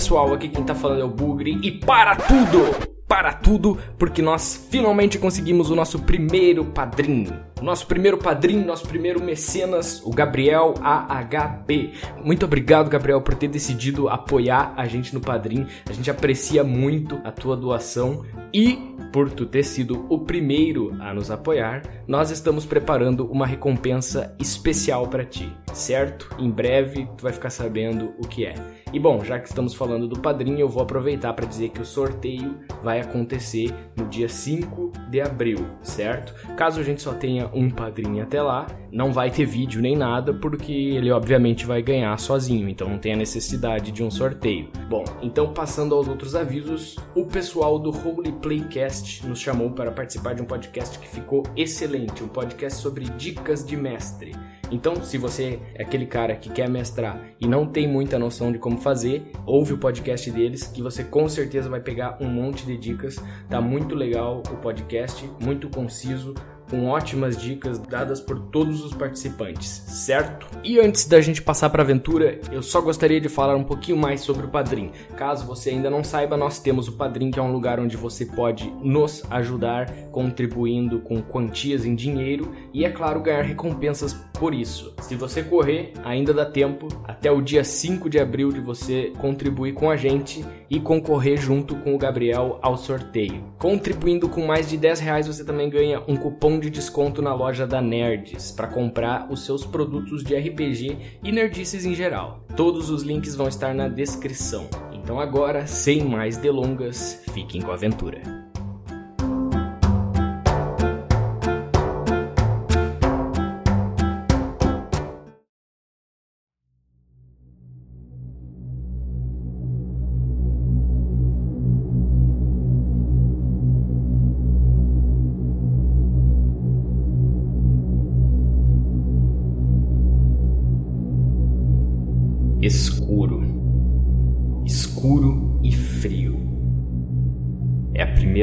pessoal, aqui quem tá falando é o Bugre e para tudo! Para tudo, porque nós finalmente conseguimos o nosso primeiro padrinho. Nosso primeiro padrinho, nosso primeiro mecenas, o Gabriel AHB. Muito obrigado, Gabriel, por ter decidido apoiar a gente no padrinho. A gente aprecia muito a tua doação e por tu ter sido o primeiro a nos apoiar, nós estamos preparando uma recompensa especial para ti, certo? Em breve tu vai ficar sabendo o que é. E bom, já que estamos falando do padrinho, eu vou aproveitar para dizer que o sorteio vai acontecer no dia 5 de abril, certo? Caso a gente só tenha um padrinho até lá, não vai ter vídeo nem nada, porque ele obviamente vai ganhar sozinho, então não tem a necessidade de um sorteio. Bom, então passando aos outros avisos, o pessoal do Holy Playcast nos chamou para participar de um podcast que ficou excelente, um podcast sobre dicas de mestre. Então, se você é aquele cara que quer mestrar e não tem muita noção de como fazer, ouve o podcast deles que você com certeza vai pegar um monte de dicas. Tá muito legal o podcast, muito conciso, com ótimas dicas dadas por todos os participantes, certo? E antes da gente passar para a aventura, eu só gostaria de falar um pouquinho mais sobre o Padrim. Caso você ainda não saiba, nós temos o Padrim, que é um lugar onde você pode nos ajudar contribuindo com quantias em dinheiro e, é claro, ganhar recompensas por isso. Se você correr, ainda dá tempo até o dia 5 de abril de você contribuir com a gente e concorrer junto com o Gabriel ao sorteio. Contribuindo com mais de 10 reais, você também ganha um cupom de desconto na loja da Nerds para comprar os seus produtos de RPG e nerdices em geral. Todos os links vão estar na descrição. Então agora, sem mais delongas, fiquem com a aventura.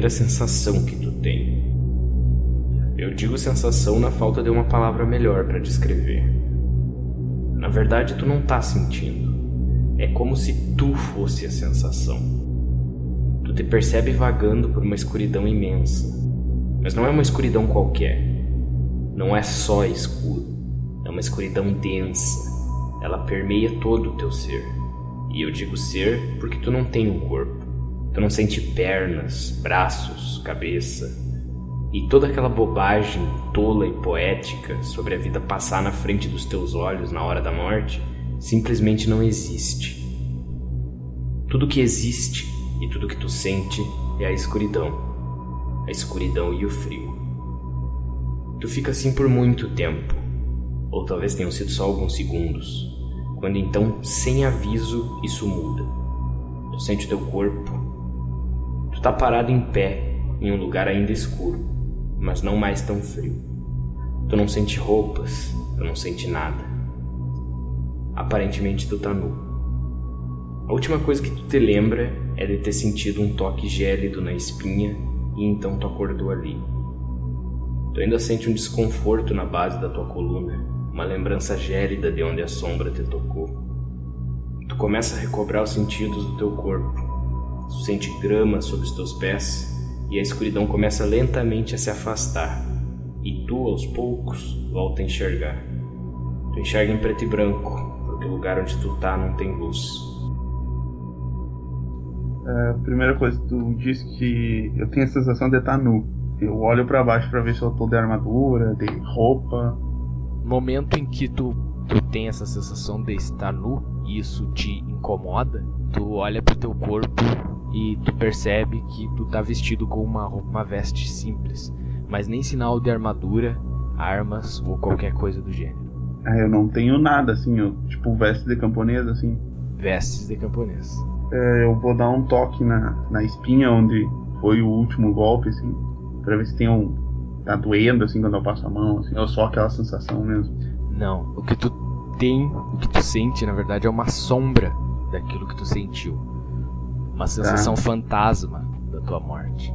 A primeira sensação que tu tem. Eu digo sensação na falta de uma palavra melhor para descrever. Na verdade, tu não tá sentindo. É como se tu fosse a sensação. Tu te percebe vagando por uma escuridão imensa. Mas não é uma escuridão qualquer. Não é só escuro. É uma escuridão densa ela permeia todo o teu ser. E eu digo ser porque tu não tem um corpo. Tu não sente pernas, braços, cabeça. E toda aquela bobagem tola e poética sobre a vida passar na frente dos teus olhos na hora da morte simplesmente não existe. Tudo que existe e tudo que tu sente é a escuridão. A escuridão e o frio. Tu fica assim por muito tempo, ou talvez tenham sido só alguns segundos, quando então, sem aviso, isso muda. Tu sente o teu corpo. Tu tá parado em pé, em um lugar ainda escuro, mas não mais tão frio. Tu não sente roupas, tu não sente nada. Aparentemente tu tá nu. A última coisa que tu te lembra é de ter sentido um toque gélido na espinha e então tu acordou ali. Tu ainda sente um desconforto na base da tua coluna uma lembrança gélida de onde a sombra te tocou. Tu começa a recobrar os sentidos do teu corpo. Tu sente grama sob os teus pés e a escuridão começa lentamente a se afastar. E tu, aos poucos, volta a enxergar. Tu enxerga em preto e branco, porque o lugar onde tu tá não tem luz. É, a primeira coisa, tu disse que eu tenho a sensação de estar nu. Eu olho para baixo para ver se eu tô de armadura, de roupa, momento em que tu, tu tem essa sensação de estar nu e isso te incomoda, tu olha pro teu corpo e tu percebe que tu tá vestido com uma, uma veste simples, mas nem sinal de armadura, armas ou qualquer coisa do gênero. Ah, eu não tenho nada assim, eu, tipo veste de camponês assim. Vestes de camponês. É, eu vou dar um toque na, na espinha onde foi o último golpe, assim, pra ver se tem um, tá doendo assim quando eu passo a mão, assim, ou só aquela sensação mesmo? Não, o que tu tem, o que tu sente, na verdade, é uma sombra daquilo que tu sentiu. Uma tá. sensação tá. fantasma da tua morte.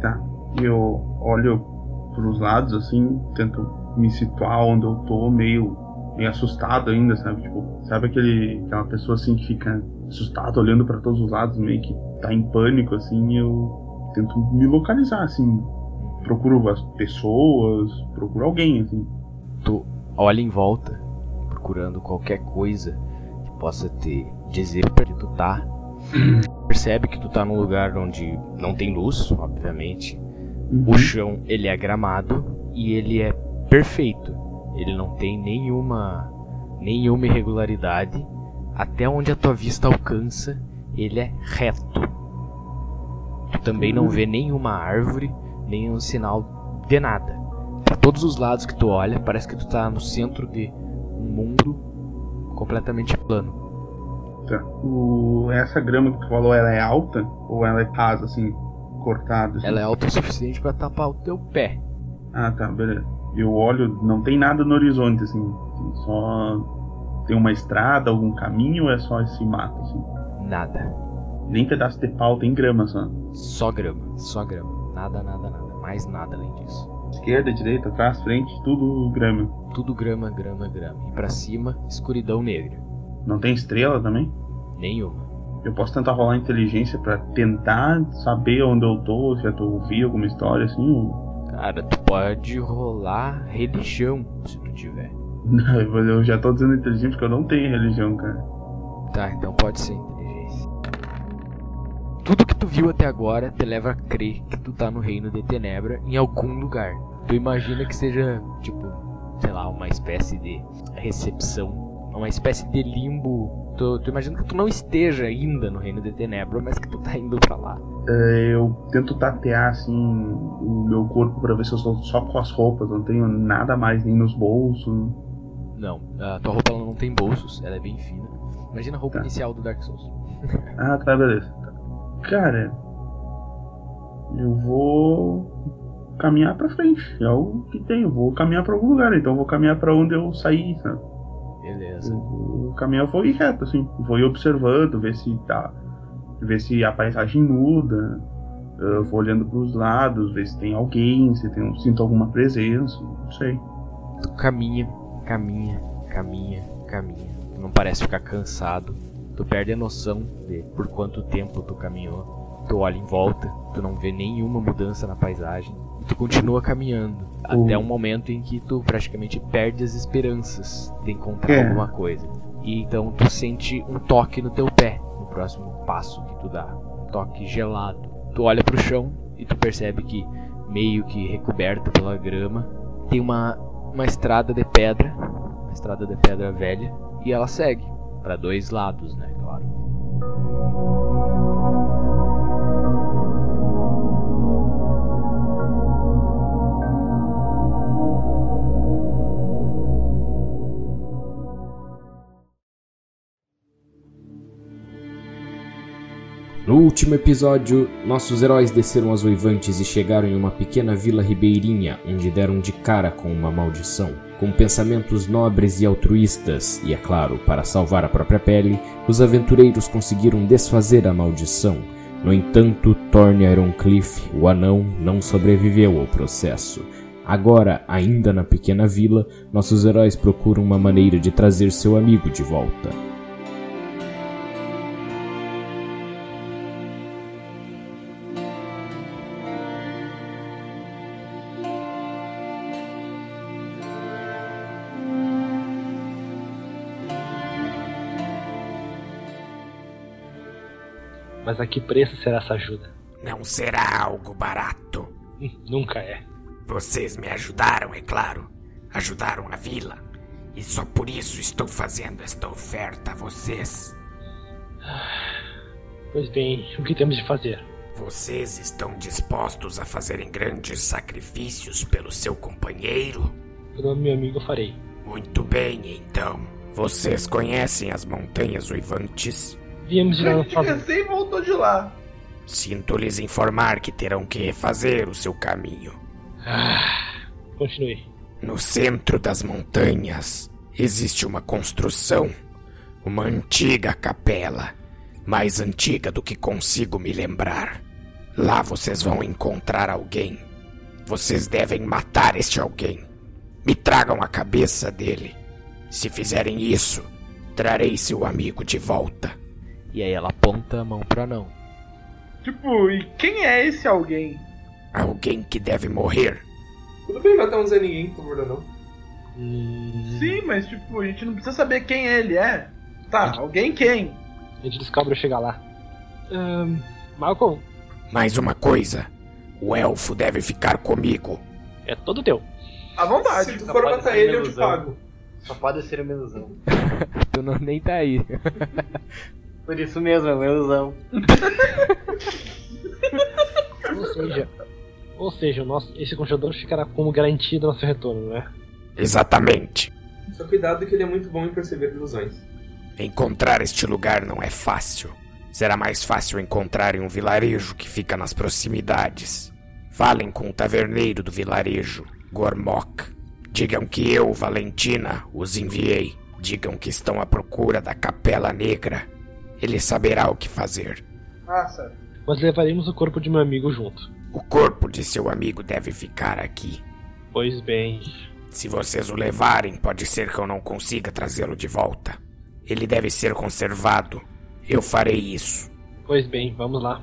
Tá. Eu olho pros lados assim, tento me situar onde eu tô, meio meio assustado ainda, sabe? Tipo, sabe aquele aquela pessoa assim que fica assustado, olhando para todos os lados, meio que tá em pânico, assim, eu tento me localizar, assim. Procuro as pessoas, procuro alguém, assim. Tu olha em volta, procurando qualquer coisa que possa te dizer pra onde tu tá. Percebe que tu tá num lugar onde não tem luz, obviamente. Uhum. O chão, ele é gramado e ele é perfeito. Ele não tem nenhuma nenhuma irregularidade. Até onde a tua vista alcança, ele é reto. Tu também não vê nenhuma árvore, nenhum sinal de nada. Pra todos os lados que tu olha, parece que tu tá no centro de um mundo completamente plano. Tá. O, essa grama que tu falou, ela é alta? Ou ela é rasa, assim, cortada? assim? Ela é alta o suficiente pra tapar o teu pé. Ah, tá, beleza. Eu olho, não tem nada no horizonte, assim. Tem só. Tem uma estrada, algum caminho ou é só esse mato, assim? Nada. Nem pedaço de pau, tem grama só. Só grama, só grama. Nada, nada, nada. Mais nada além disso. Esquerda, direita, atrás, frente, tudo grama. Tudo grama, grama, grama. E pra cima, escuridão negra. Não tem estrela também? Nenhuma. Eu posso tentar rolar inteligência pra tentar saber onde eu tô, se eu tô ouvindo alguma história assim. ou- Cara, tu pode rolar religião se tu tiver. Não, eu já tô dizendo inteligente porque eu não tenho religião, cara. Tá, então pode ser inteligência. Tudo que tu viu até agora te leva a crer que tu tá no reino de Tenebra em algum lugar. Tu imagina que seja, tipo, sei lá, uma espécie de recepção, uma espécie de limbo. Tu, tu imagina que tu não esteja ainda no reino de Tenebra, mas que tu tá indo pra lá. É, Eu tento tatear assim o meu corpo pra ver se eu estou só com as roupas, não tenho nada mais nem nos bolsos. Não, a tua roupa não tem bolsos, ela é bem fina. Imagina a roupa Tá. inicial do Dark Souls. Ah, tá, beleza. Cara, eu vou caminhar pra frente. É o que tem. Eu vou caminhar pra algum lugar. Então eu vou caminhar pra onde eu saí, sabe? Beleza. Caminhar, eu vou ir reto, assim. Vou ir observando, ver se tá. Ver se a paisagem muda. Eu vou olhando pros lados, ver se tem alguém, se tem, sinto alguma presença. Não sei. Tu caminha, caminha, caminha, caminha. Tu não parece ficar cansado. Tu perde a noção de por quanto tempo tu caminhou. Tu olha em volta, tu não vê nenhuma mudança na paisagem. E tu continua caminhando. Até um momento em que tu praticamente perde as esperanças de encontrar É. alguma coisa. E então tu sente um toque no teu pé no próximo passo que tu dá. Um toque gelado. Tu olha pro chão e tu percebe que, meio que recoberta pela grama, tem uma, uma estrada de pedra, uma estrada de pedra velha, e ela segue para dois lados, né, claro. No último episódio, nossos heróis desceram as oivantes e chegaram em uma pequena vila ribeirinha, onde deram de cara com uma maldição. Com pensamentos nobres e altruístas, e é claro, para salvar a própria pele, os aventureiros conseguiram desfazer a maldição. No entanto, Thorne Ironcliff, o anão, não sobreviveu ao processo. Agora, ainda na pequena vila, nossos heróis procuram uma maneira de trazer seu amigo de volta. Mas a que preço será essa ajuda? Não será algo barato. Hum, Nunca é. Vocês me ajudaram, é claro. Ajudaram a vila. E só por isso estou fazendo esta oferta a vocês. Pois bem, o que temos de fazer? Vocês estão dispostos a fazerem grandes sacrifícios pelo seu companheiro? Pelo meu amigo eu farei. Muito bem, então. Vocês conhecem as Montanhas Uivantes? Viemos de lá voltou de lá. Sinto lhes informar que terão que refazer o seu caminho. Ah, continue. No centro das montanhas existe uma construção, uma antiga capela, mais antiga do que consigo me lembrar. Lá vocês vão encontrar alguém. Vocês devem matar este alguém. Me tragam a cabeça dele. Se fizerem isso, trarei seu amigo de volta. E aí ela aponta a mão pro anão. Tipo, e quem é esse alguém? Alguém que deve morrer. Tudo bem matar um Zé Ninguém, por favor, não. Hum, Sim, mas tipo, a gente não precisa saber quem ele é. Tá, alguém quem? A gente descobre chegar lá. Malcolm, Mais uma coisa. O elfo deve ficar comigo. é todo teu. À vontade. Se tu for matar ele, eu te pago. Só pode ser uma ilusão. Tu não nem tá aí. Por isso mesmo, é uma ilusão. Ou seja, ou seja, o nosso, esse congelador ficará como garantia do nosso retorno, né? Exatamente. Só cuidado que ele é muito bom em perceber ilusões. Encontrar este lugar não é fácil. Será mais fácil encontrar em um vilarejo que fica nas proximidades. Falem com o taverneiro do vilarejo, Gormok. Digam que eu, Valentina, os enviei. Digam que estão à procura da Capela Negra. Ele saberá o que fazer. Ah, sério. Mas levaremos o corpo de meu amigo junto. O corpo de seu amigo deve ficar aqui. Pois bem, Se vocês o levarem, pode ser que eu não consiga trazê-lo de volta. Ele deve ser conservado. Eu farei isso. pois bem, vamos lá.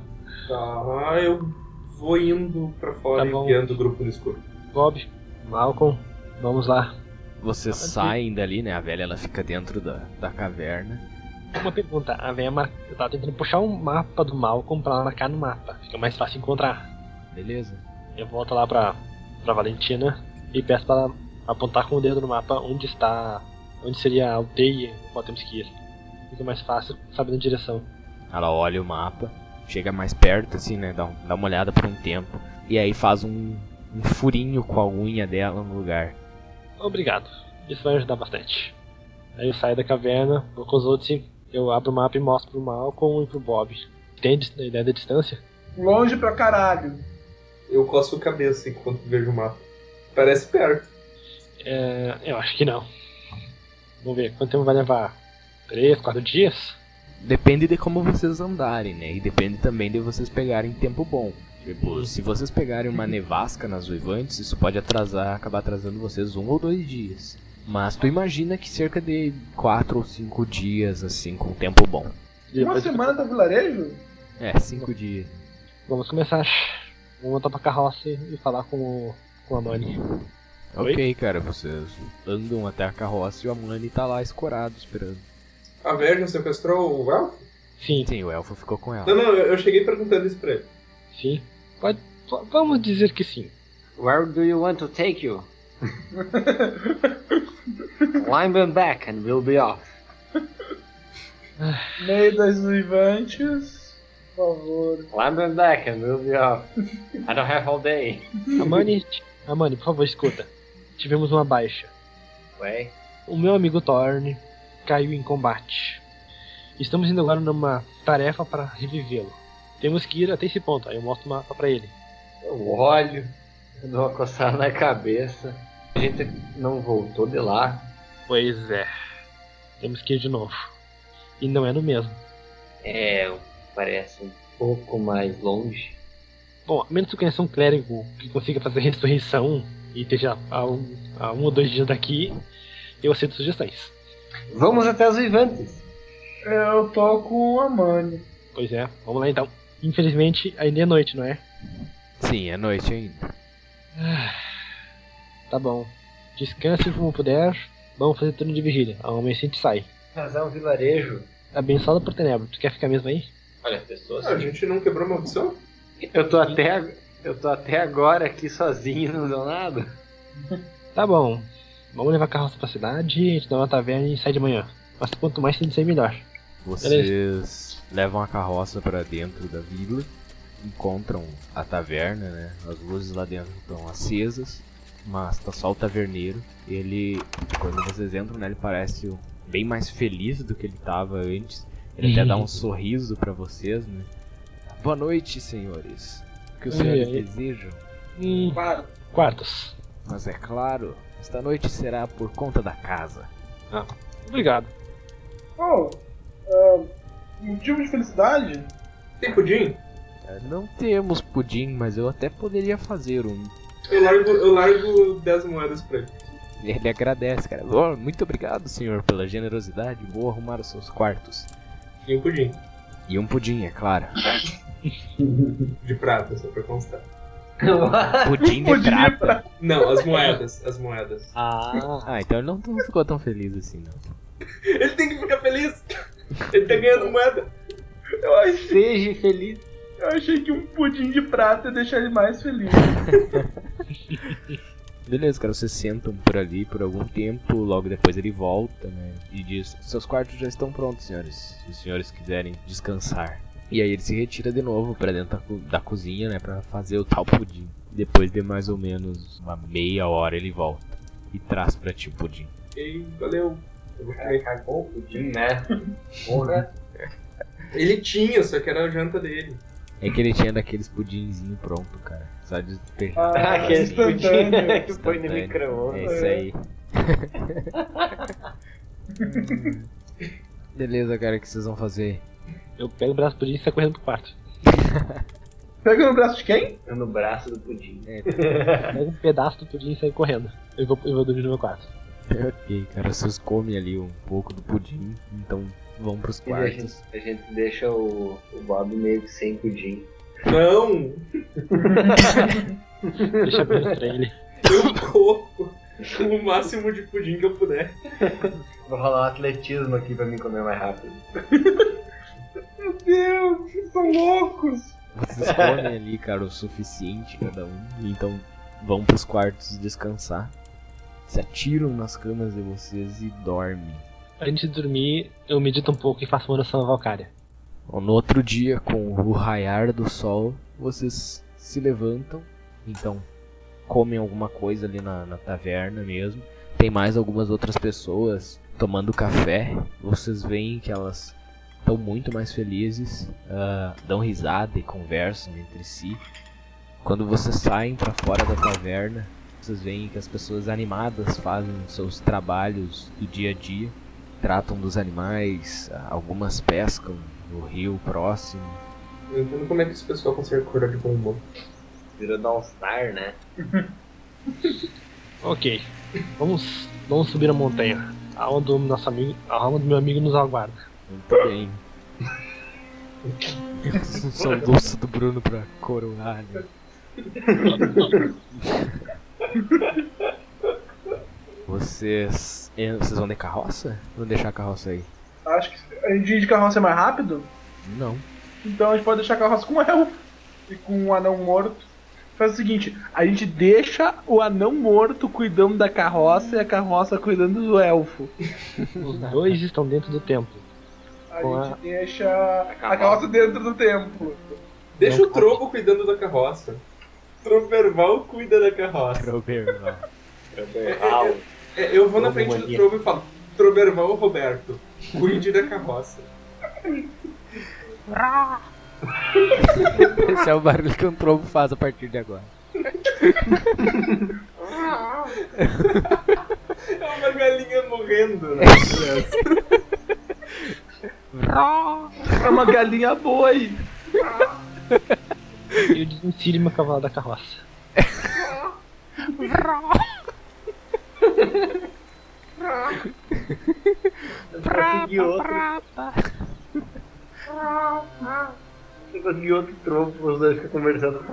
Tá, eu vou indo pra fora Tá e bom. guiando o grupo no escuro. Bob, Malcolm, vamos lá. Vocês saem dali, né? A velha ela fica dentro da, da caverna. Uma pergunta, a velha mar... eu tava tentando puxar um mapa do Malcolm pra ela marcar no mapa. Fica mais fácil encontrar. Beleza? Eu volto lá pra, pra Valentina e peço pra ela apontar com o dedo no mapa onde está. onde seria a aldeia qual temos que ir. Fica mais fácil sabendo a direção. Ela olha o mapa, chega mais perto, assim, né? Dá, um- dá uma olhada por um tempo. E aí faz um, um furinho com a unha dela no lugar. Obrigado. Isso vai ajudar bastante. Aí eu saio da caverna, vou com os outros e eu abro o mapa e mostro pro Malcolm e pro Bob. Tem dis- ideia da distância? Longe pra caralho. Eu coço a cabeça enquanto vejo o mapa. Parece perto. É, eu acho que não. Vamos ver, quanto tempo vai levar? Três, quatro dias? Depende de como vocês andarem, né? E depende também de vocês pegarem tempo bom. Tipo, se vocês pegarem uma nevasca nas uivantes, isso pode atrasar, acabar atrasando vocês um ou dois dias. Mas tu imagina que cerca de quatro ou cinco dias, assim, com tempo bom. Uma semana do vilarejo? É, cinco dias. Vamos começar. Vamos voltar pra carroça e falar com, o, com a Mani. Oi? Ok, cara, vocês andam até a carroça e o Amani tá lá escorado esperando. A Verja sequestrou o elfo? Sim, Sim, o elfo ficou com ela. Não, não, eu eu cheguei perguntando isso pra ele. sim. Pode, v- vamos dizer que sim. Where do you want to take you? Climb and back and we'll be off. Meio das uivantes. Por favor. Climb and back and we'll be off. I don't have all day. Amani, Amani, por favor, escuta. Tivemos uma baixa. Ué? O meu amigo Thorne caiu em combate. Estamos indo agora numa tarefa para revivê-lo. Temos que ir até esse ponto. Aí eu mostro o mapa pra ele. Eu olho, eu dou uma coçada na cabeça. A gente não voltou de lá. Pois é. Temos que ir de novo. E não é no mesmo. É, parece um pouco mais longe. Bom, a menos que tu conheça um clérigo que consiga fazer ressurreição e esteja a um, a um ou dois dias daqui, eu aceito sugestões. Vamos até os Vivantes. Eu tô com a Mani. Pois é, vamos lá então. Infelizmente ainda é noite, não é? Sim, é noite ainda. Tá bom. Descansem como puder. Vamos fazer turno de vigília. Ao amanhã a gente sai. Mas é um vilarejo. Abençoada por Tenebro. Tu quer ficar mesmo aí? Olha, pessoas. Ah, a gente não quebrou a maldição? Eu tô até, eu tô até agora aqui sozinho, não deu nada. Tá bom. Vamos levar a carroça pra cidade, a gente dá uma taverna e sai de manhã. Mas quanto mais tem de ser melhor. Vocês levam a carroça pra dentro da vila, encontram a taverna, né? As luzes lá dentro estão acesas, mas tá só o taverneiro. Ele, quando vocês entram, né, ele parece bem mais feliz do que ele tava antes. Ele até dá um sorriso pra vocês, né? Boa noite, senhores. O que os senhores oi. desejam? Hum, Claro. quartos. Mas é claro, esta noite será por conta da casa. Obrigado. Oh, ah, motivo de felicidade? Tem pudim? É, Não temos pudim, mas eu até poderia fazer um. Eu largo, eu largo 10 moedas pra ele. Ele agradece, cara. Oh, muito obrigado, senhor, pela generosidade. Vou arrumar os seus quartos. E um pudim. E um pudim, é claro. De prata, só pra constar. Pudim de Pudim de prata. Não, as moedas, as moedas. Ah, Ah, então ele não, não ficou tão feliz assim, não. Ele tem que ficar feliz. Ele tá ganhando moeda. Eu achei, Seja feliz. Eu achei que um pudim de prata ia deixar ele mais feliz. Beleza, cara, vocês sentam por ali por algum tempo, logo depois ele volta, né? E diz: Seus quartos já estão prontos, senhores. Se os senhores quiserem descansar. E aí ele se retira de novo pra dentro da, co- da cozinha, né? Pra fazer o tal pudim. Depois de mais ou menos uma meia hora ele volta e traz pra ti o pudim. E valeu. Eu vou comer. cagou o pudim, né? Porra. Ele tinha, só que era a janta dele. É que ele tinha daqueles pudinzinho pronto, cara. Só de despejar. Ah, Aquele assim. pudim instantâneo. que põe no micro-ondas. É isso aí. Beleza, cara, o que vocês vão fazer? eu pego o braço do pudim e saio correndo pro quarto. Pega no braço de quem? No braço do pudim. Pego um pedaço do pudim e saio correndo. Eu vou, eu vou dormir no meu quarto. ok, cara, vocês comem ali um pouco do pudim, então vão pros E a gente, quartos. a gente deixa o, o Bob meio que sem pudim. Não! Deixa pra ele. Eu corro o máximo de pudim que eu puder. Vou rolar um atletismo aqui pra mim comer mais rápido. Meu Deus, vocês são loucos. Vocês comem ali, cara, o suficiente cada um, então vão pros quartos descansar. Se atiram nas camas de vocês e dormem. Antes de dormir, eu medito um pouco e faço uma oração. Bom, No outro dia, com o raiar do sol, vocês se levantam, então comem alguma coisa ali na, na taverna mesmo. Tem mais algumas outras pessoas tomando café. Vocês veem que elas estão muito mais felizes, ah, dão risada e conversam entre si. Quando vocês saem para fora da taverna, vocês veem que as pessoas animadas fazem seus trabalhos do dia a dia, tratam dos animais, algumas pescam no rio próximo. Eu entendo como é que esse pessoal consegue acordar de bom humor. Virou Dawn Star, né? Ok, vamos, vamos subir a montanha. A alma do nosso amigo, a alma do meu amigo nos aguarda. Muito bem. Um soluço do Bruno pra coroar. né? Vocês. Eh, Vocês vão de carroça? Vão deixar a carroça aí? Acho que a gente ir de carroça é mais rápido, Não. então a gente pode deixar a carroça com o elfo e com o anão morto. Faz o seguinte, a gente deixa o anão morto cuidando da carroça e a carroça cuidando do elfo. Os dois estão dentro do templo. A Com gente a- deixa a carroça dentro do templo. Deixa Não o Trovo cuidando da carroça. Troverval cuida da carroça. Troberval. Troberval. É, eu vou na frente do. Trovo e falo: Troverval Roberto, cuide da carroça. Esse é o barulho que um trovo faz a partir de agora. É uma galinha morrendo, né? É uma galinha boi. E eu desvencilho meu cavalo da carroça. Consegui outro. Eu consegui outro trovo, os dois ficam conversando.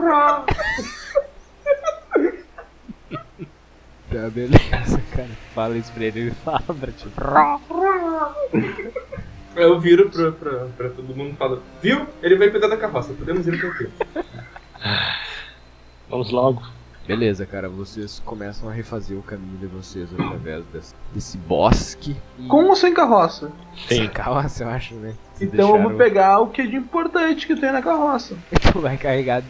Tá, beleza, cara. Fala isso pra ele, ele fala pra ti. Eu viro pra, pra, pra todo mundo e falo: Viu? Ele vai cuidar da carroça, podemos ir tranquilo. Vamos logo. Beleza, cara, vocês começam a refazer o caminho de vocês através desse, desse bosque. E... Com ou sem carroça? Sem carroça, eu acho, né? Vocês Então eu vou deixaram- pegar o que é de importante que tem na carroça. Tu vai carregar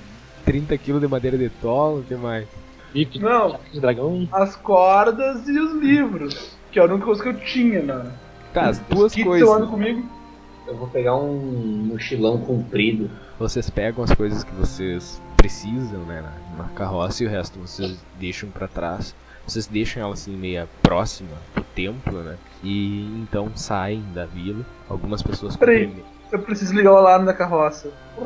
30kg de madeira de tolo, o que mais? Não, de dragão. as cordas e os livros. Que era a única coisa que eu tinha, né? Tá, as duas coisas. eu ando comigo. Eu vou pegar um mochilão comprido. Vocês pegam as coisas que vocês precisam, né, na, carroça e o resto vocês deixam pra trás. Vocês deixam ela assim meia próxima do templo, né? E então saem da vila. Algumas pessoas Peraí. cumprimentam- Eu preciso ligar o alarme da carroça.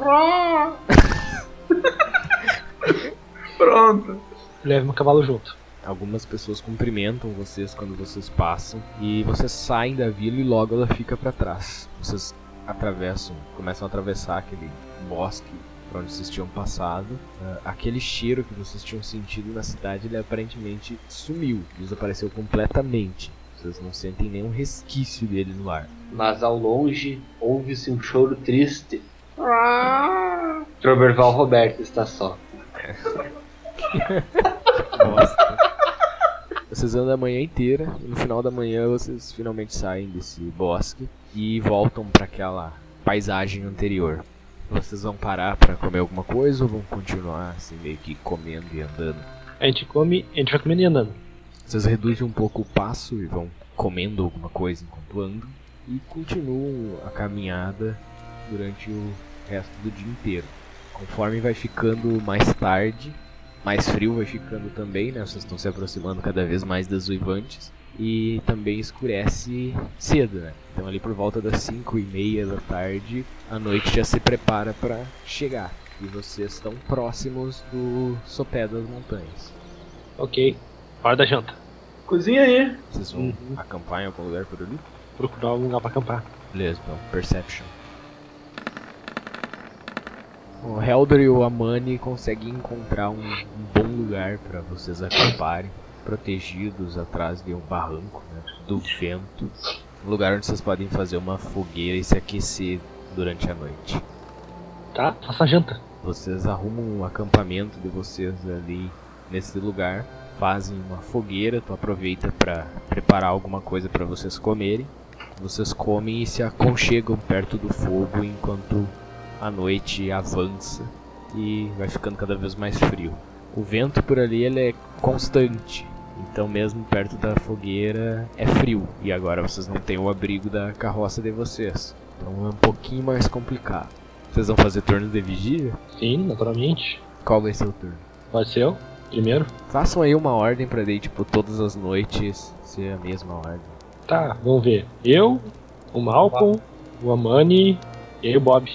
Pronto. Leve meu cavalo junto. Algumas pessoas cumprimentam vocês quando vocês passam e vocês saem da vila e logo ela fica pra trás. Vocês atravessam, começam a atravessar aquele bosque para onde vocês tinham passado, uh, aquele cheiro que vocês tinham sentido na cidade, ele aparentemente sumiu, desapareceu completamente. Vocês não sentem nenhum resquício dele no ar. Mas ao longe ouve-se um choro triste. Troberval Roberto está só. Bosta. Vocês andam a manhã inteira e no final da manhã vocês finalmente saem desse bosque e voltam para aquela paisagem anterior. Vocês vão parar para comer alguma coisa ou vão continuar assim meio que comendo e andando? A gente come, a gente vai comendo e andando. Vocês reduzem um pouco o passo e vão comendo alguma coisa enquanto andam e continuam a caminhada durante o resto do dia inteiro. Conforme vai ficando mais tarde, mais frio vai ficando também, né? Vocês estão se aproximando cada vez mais das uivantes e também escurece cedo, né? Então ali por volta das 5 e meia da tarde, a noite já se prepara para chegar. E vocês estão próximos do sopé das montanhas. Ok, hora da janta. Cozinha aí. Vocês vão acampar em algum lugar por ali? Procurar algum lugar pra acampar. Beleza, então, Perception. O Helder e o Amani conseguem encontrar um, um bom lugar para vocês acamparem, protegidos atrás de um barranco né, do vento. Um lugar onde vocês podem fazer uma fogueira e se aquecer durante a noite. Tá, faça a janta. Vocês arrumam o acampamento de vocês ali nesse lugar, fazem uma fogueira, tu aproveita para preparar alguma coisa para vocês comerem. Vocês comem e se aconchegam perto do fogo enquanto a noite avança e vai ficando cada vez mais frio. O vento por ali ele é constante, então mesmo perto da fogueira é frio. E agora vocês não têm o abrigo da carroça de vocês, então é um pouquinho mais complicado. Vocês vão fazer turno de vigia? Sim, naturalmente. Qual vai ser o turno? Pode ser eu, primeiro. Façam aí uma ordem pra daí, tipo, todas as noites ser a mesma ordem. Tá, vamos ver. Eu, o Malcolm, o Amani e o Bob.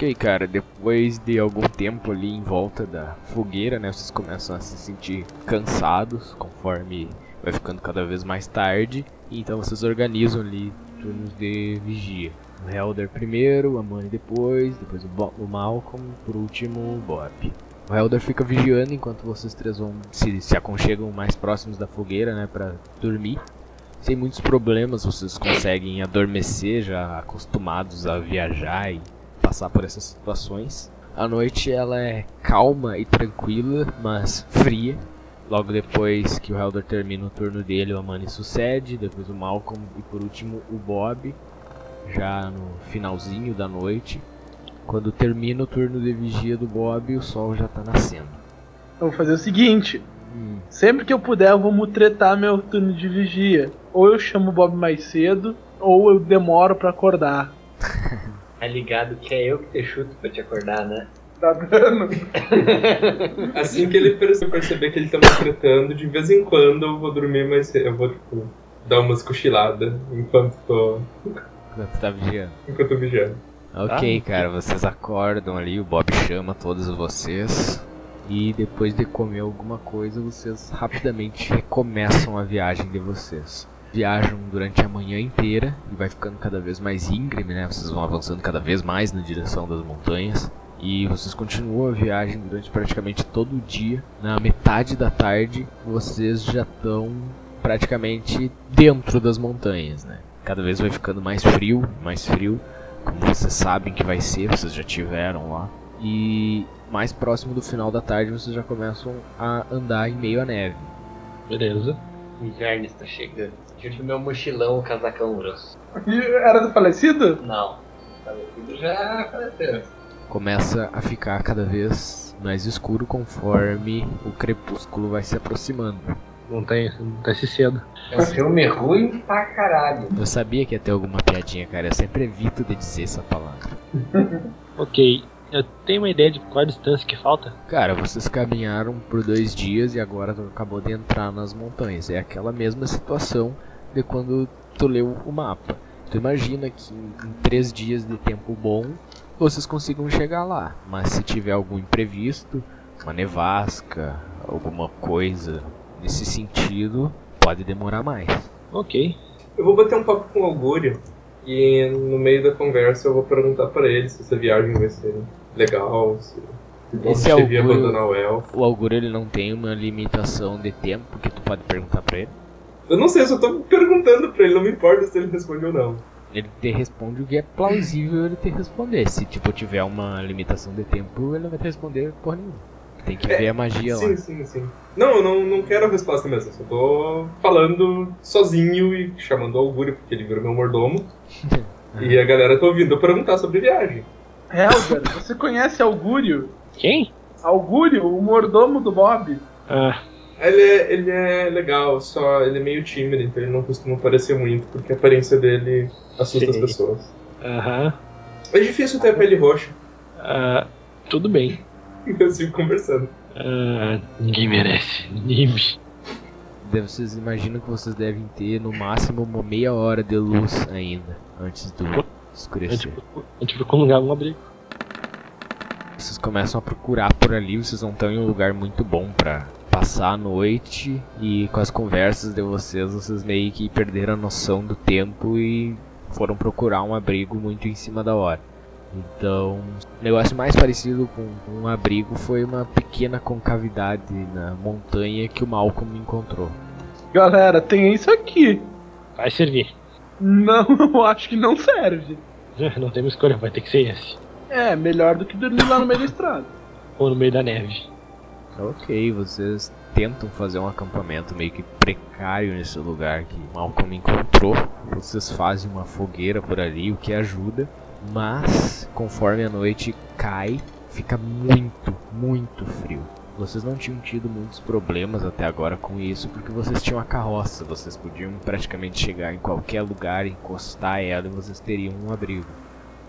Ok, cara, depois de algum tempo ali em volta da fogueira, né, vocês começam a se sentir cansados conforme vai ficando cada vez mais tarde, então vocês organizam ali turnos de vigia. O Helder primeiro, a Mani depois, depois o, o Malcolm, por último o Bob. O Helder fica vigiando enquanto vocês três vão se, se aconchegam mais próximos da fogueira, né, para dormir. Sem muitos problemas, vocês conseguem adormecer já acostumados a viajar e passar por essas situações. A noite ela é calma e tranquila, mas fria. Logo depois que o Helder termina o turno dele, o Amani sucede, depois o Malcolm e por último o Bob, já no finalzinho da noite. Quando termina o turno de vigia do Bob, o sol já tá nascendo. Eu vou fazer o seguinte: Hum, sempre que eu puder, eu vou mutretar meu turno de vigia. Ou eu chamo o Bob mais cedo, ou eu demoro pra acordar. Tá ligado que é eu que te chuto pra te acordar, né? Tá dando? Assim que ele perce- perceber que ele tá me tratando, de vez em quando eu vou dormir mais cedo. Eu vou, tipo, dar umas cochiladas enquanto tô, enquanto tá vigiando. enquanto tô vigiando. Ok, cara, vocês acordam ali, o Bob chama todos vocês. E depois de comer alguma coisa, vocês rapidamente recomeçam a viagem de vocês. Viajam durante a manhã inteira e vai ficando cada vez mais íngreme, né? Vocês vão avançando cada vez mais na direção das montanhas. E vocês continuam a viagem durante praticamente todo o dia. Na metade da tarde, vocês já estão praticamente dentro das montanhas, né? Cada vez vai ficando mais frio, mais frio como vocês sabem que vai ser, vocês já tiveram lá. E mais próximo do final da tarde vocês já começam a andar em meio à neve. Beleza. Inverno está chegando. Junto meu mochilão, o casacão grosso. Era do falecido? Não. Falecido já faleceu. Começa a ficar cada vez mais escuro conforme o crepúsculo vai se aproximando. Não tem, não tem esse cedo. É um filme ruim pra caralho. Eu sabia que ia ter alguma piadinha, cara. Eu sempre evito de dizer essa palavra. Ok, eu tenho uma ideia de qual a distância que falta. Cara, vocês caminharam por dois dias e agora tu acabou de entrar nas montanhas. É aquela mesma situação de quando tu leu o mapa. Tu imagina que em três dias de tempo bom vocês consigam chegar lá. Mas se tiver algum imprevisto, uma nevasca, alguma coisa nesse sentido, pode demorar mais. Ok. Eu vou bater um papo com o Augúrio E no meio da conversa eu vou perguntar pra ele se essa viagem vai ser legal, se Esse onde devia abandonar o elfo. O Auguro ele não tem uma limitação de tempo que tu pode perguntar pra ele. Eu não sei, eu só tô perguntando pra ele, não me importa se ele responde ou não. Ele te responde o que é plausível ele te responder. Se tipo tiver uma limitação de tempo, ele não vai te responder porra nenhuma. Tem que É, ver a magia sim, lá. sim, sim. Não, eu não, não quero a resposta mesmo, eu só tô falando sozinho e chamando o Augúrio, porque ele virou meu mordomo. e a galera tá ouvindo eu perguntar sobre viagem. Helder, você conhece Augúrio? Quem? Augúrio, o mordomo do Bob. Ah, Ele é, ele é legal, só ele é meio tímido, então ele não costuma aparecer muito, porque a aparência dele assusta as Sim. pessoas. aham. É difícil ter a pele roxa, Ah, tudo bem. eu sigo conversando. Ah, ninguém merece. Daí Vocês imaginam que vocês devem ter no máximo uma meia hora de luz ainda, antes do A gente, escurecer. a gente procura um lugar, um abrigo. Vocês começam a procurar por ali, vocês não estão em um lugar muito bom pra passar a noite e com as conversas de vocês, vocês meio que perderam a noção do tempo e foram procurar um abrigo muito em cima da hora. Então, o negócio mais parecido com um abrigo foi uma pequena concavidade na montanha que o Malcolm encontrou. Galera, tem isso aqui. Vai servir. Não, eu acho que não serve. Não temos escolha, vai ter que ser esse. É, melhor do que dormir lá no meio da estrada. Ou no meio da neve. Ok, vocês tentam fazer um acampamento meio que precário nesse lugar que Malcolm encontrou. Vocês fazem uma fogueira por ali, o que ajuda. Mas, conforme a noite cai, fica muito, muito frio. Vocês não tinham tido muitos problemas até agora com isso, porque vocês tinham a carroça. Vocês podiam praticamente chegar em qualquer lugar, encostar ela e vocês teriam um abrigo.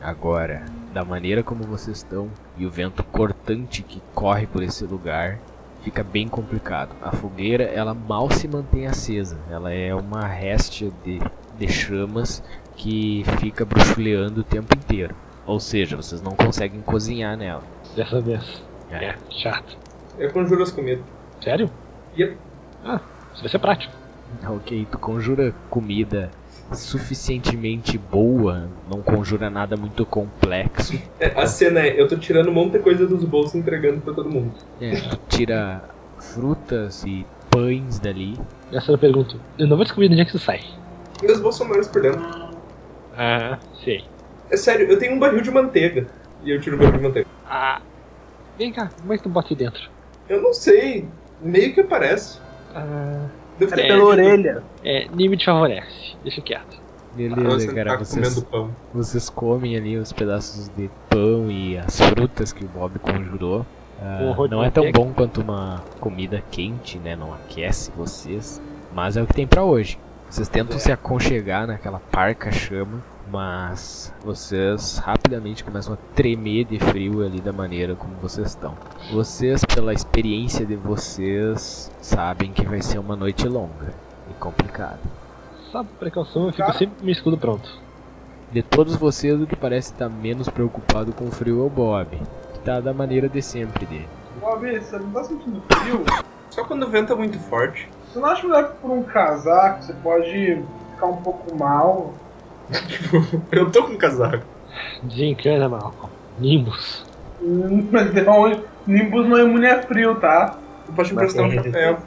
Agora, da maneira como vocês estão e o vento cortante que corre por esse lugar, fica bem complicado. A fogueira, ela mal se mantém acesa. Ela é uma réstia de, de chamas que fica bruxuleando o tempo inteiro. Ou seja, vocês não conseguem cozinhar nela. Dessa vez. É. É, chato. Eu conjuro as comidas. Sério? Yep. Ah, isso vai ser prático. Ok, tu conjura comida suficientemente boa, não conjura nada muito complexo. É, a cena é, eu tô tirando um monte de coisa dos bolsos e entregando pra todo mundo. É, tu tira frutas e pães dali. Essa eu pergunto. Eu não vou descobrir de onde é que isso sai. Meus bolsos são maiores por dentro. Ah, sei. É sério, eu tenho um barril de manteiga. E eu tiro o barril de manteiga. Ah. Vem cá, como é que tu bota aí dentro? Eu não sei, meio que aparece. Ah. Deve É pela orelha. É, Nime te favorece. Deixa quieto. Beleza, Você cara, tá vocês, vocês comem ali os pedaços de pão e as frutas que o Bob conjurou. Ah, não é tão manteiga. bom quanto uma comida quente, né? Não aquece vocês. Mas é o que tem pra hoje. Vocês tentam se aconchegar naquela parca chama, mas vocês rapidamente começam a tremer de frio ali da maneira como vocês estão. Vocês, pela experiência de vocês, sabem que vai ser uma noite longa e complicada. Só por precaução, eu fico sempre com meu escudo pronto. De todos vocês, o que parece estar menos preocupado com o frio é o Bob, que tá da maneira de sempre dele. Bob, você não tá sentindo frio? Só quando o vento é muito forte. Você não acha melhor que por um casaco você pode ficar um pouco mal? eu tô com casaco. Desencana, Malcolm. Nimbus. Mas de onde? Nimbus não é a frio, tá? Tu pode emprestar um tem chapéu.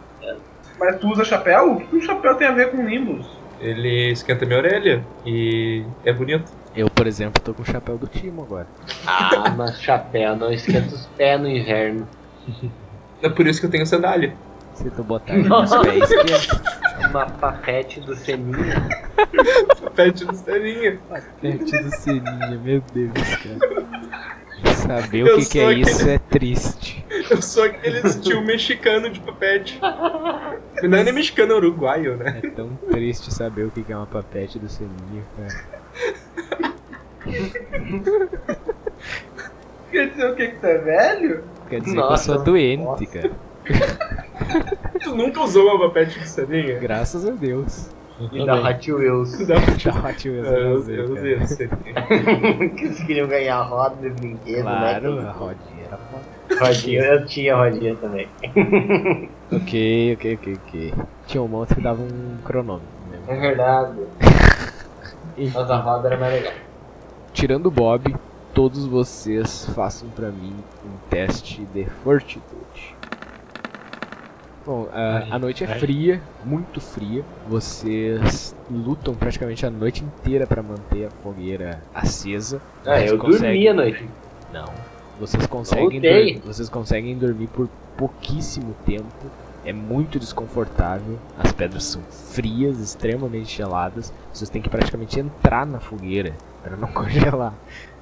Mas tu usa chapéu? O que um chapéu tem a ver com Nimbus? Ele esquenta minha orelha e é bonito. Eu, por exemplo, tô com o chapéu do Timo agora. Ah, mas chapéu, não esquenta os pés no inverno. É por isso que eu tenho sandália. Se tu botar ele nos pés, esquenta. Uma papete do Seninha. Pede no Seninha. Pente do Seninha, meu Deus, cara. Saber Eu o que, que é aquele- isso é triste. Eu sou aquele tio mexicano de papete. Não é nem mexicano, é uruguaio, né? É tão triste saber o que é uma papete do Seninha, cara. Quer dizer o que? Que você é velho? Quer dizer Nossa, que eu sou doente, nossa. cara. Nunca usou uma papete de Seninha? Graças a Deus. E da Hot Wheels. Não. Já Tio, É, Eu, usei, eu cara. usei a que eles queriam ganhar roda de brinquedo, Claro, né? a rodinha era foda. Rodinha, eu tinha rodinha também. Ok, ok, ok, ok. Tinha um monte que dava um cronômetro. É Né? verdade. Mas a roda era mais legal. Tirando o Bob, todos vocês façam pra mim um teste de fortitude. Bom, a, a noite é ai. fria, muito fria. Vocês lutam praticamente a noite inteira pra manter a fogueira acesa. Ah, eu conseguem- dormi a noite. Não. Vocês conseguem, Voltei. dor- vocês conseguem dormir por pouquíssimo tempo. É muito desconfortável. As pedras são frias, extremamente geladas. Vocês têm que praticamente entrar na fogueira para não congelar.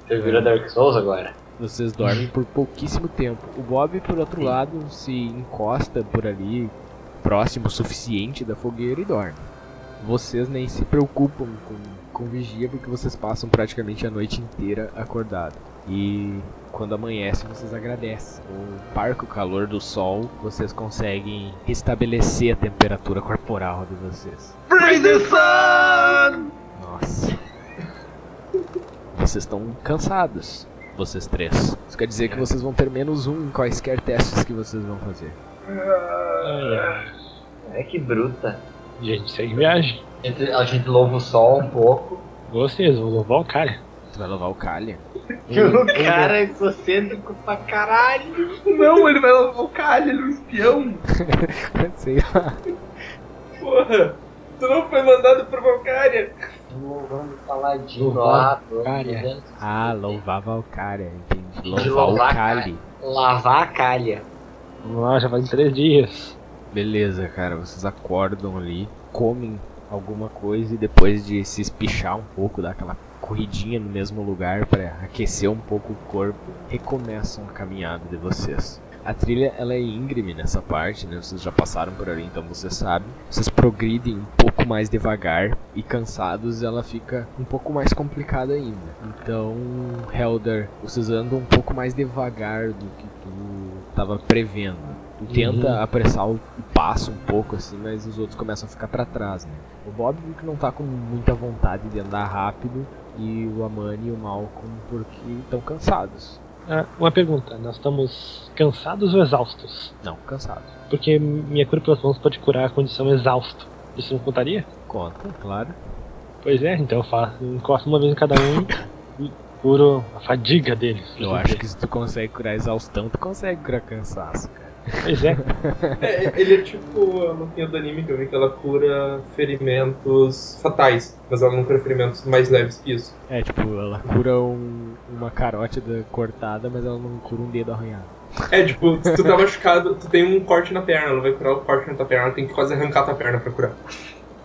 Você virou Dark Souls agora. Vocês dormem por pouquíssimo tempo. O Bob, por outro lado, se encosta por ali, próximo o suficiente da fogueira e dorme. Vocês nem se preocupam com, com vigia porque vocês passam praticamente a noite inteira acordado. E quando amanhece, vocês agradecem. O parco calor do sol, vocês conseguem restabelecer a temperatura corporal de vocês. Nossa. Vocês estão cansados, vocês três. Isso quer dizer que vocês vão ter menos um em quaisquer testes que vocês vão fazer. Ai, ai. É que bruta. Gente segue viagem. A gente, a gente louva o sol um pouco. Vocês vão louvar o cara. Você vai levar o Calha? o cara é egocêntrico pra caralho. Não, ele vai levar o calho, ele é um espião. Sei lá. Porra, tu não foi mandado pro Valkyria. Louvando o paladino Louvar lá. pelo Valkyria. amor de Deus. Ah, louvar Valkyria, entendi. De Louvar o Kali. Lavar a calha. Vamos lá, já fazem três dias. Beleza, cara, vocês acordam ali, comem alguma coisa e depois de se espichar um pouco, dar aquela corridinha no mesmo lugar para aquecer um pouco o corpo, recomeçam a caminhada de vocês. A trilha ela é íngreme nessa parte, né? Vocês já passaram por ali, então você sabe. Vocês progridem um pouco mais devagar e cansados, ela fica um pouco mais complicada ainda. Então, Helder, vocês andam um pouco mais devagar do que tu estava prevendo. Tu tenta Uhum. apressar o passo um pouco assim, mas os outros começam a ficar pra trás, né? O Bob que não tá com muita vontade de andar rápido e o Amani e o Malcolm porque estão cansados. Ah, uma pergunta, nós estamos cansados ou exaustos? Não, cansados. Porque minha cura pelas mãos pode curar a condição exausto. Isso não contaria? Conta, claro. Pois é, então eu faço, encosto uma vez em cada um e curo a fadiga deles. Eu acho que se tu consegue curar exaustão, tu consegue curar cansaço, cara. Pois é, É, ele é tipo a lutinha do anime que eu vi que ela cura ferimentos fatais, mas ela não cura ferimentos mais leves que isso. É, tipo, ela cura um- uma carótida cortada, mas ela não cura um dedo arranhado. É, tipo, se tu tá machucado, tu tem um corte na perna, ela vai curar o corte na tua perna, ela tem que quase arrancar tua perna pra curar.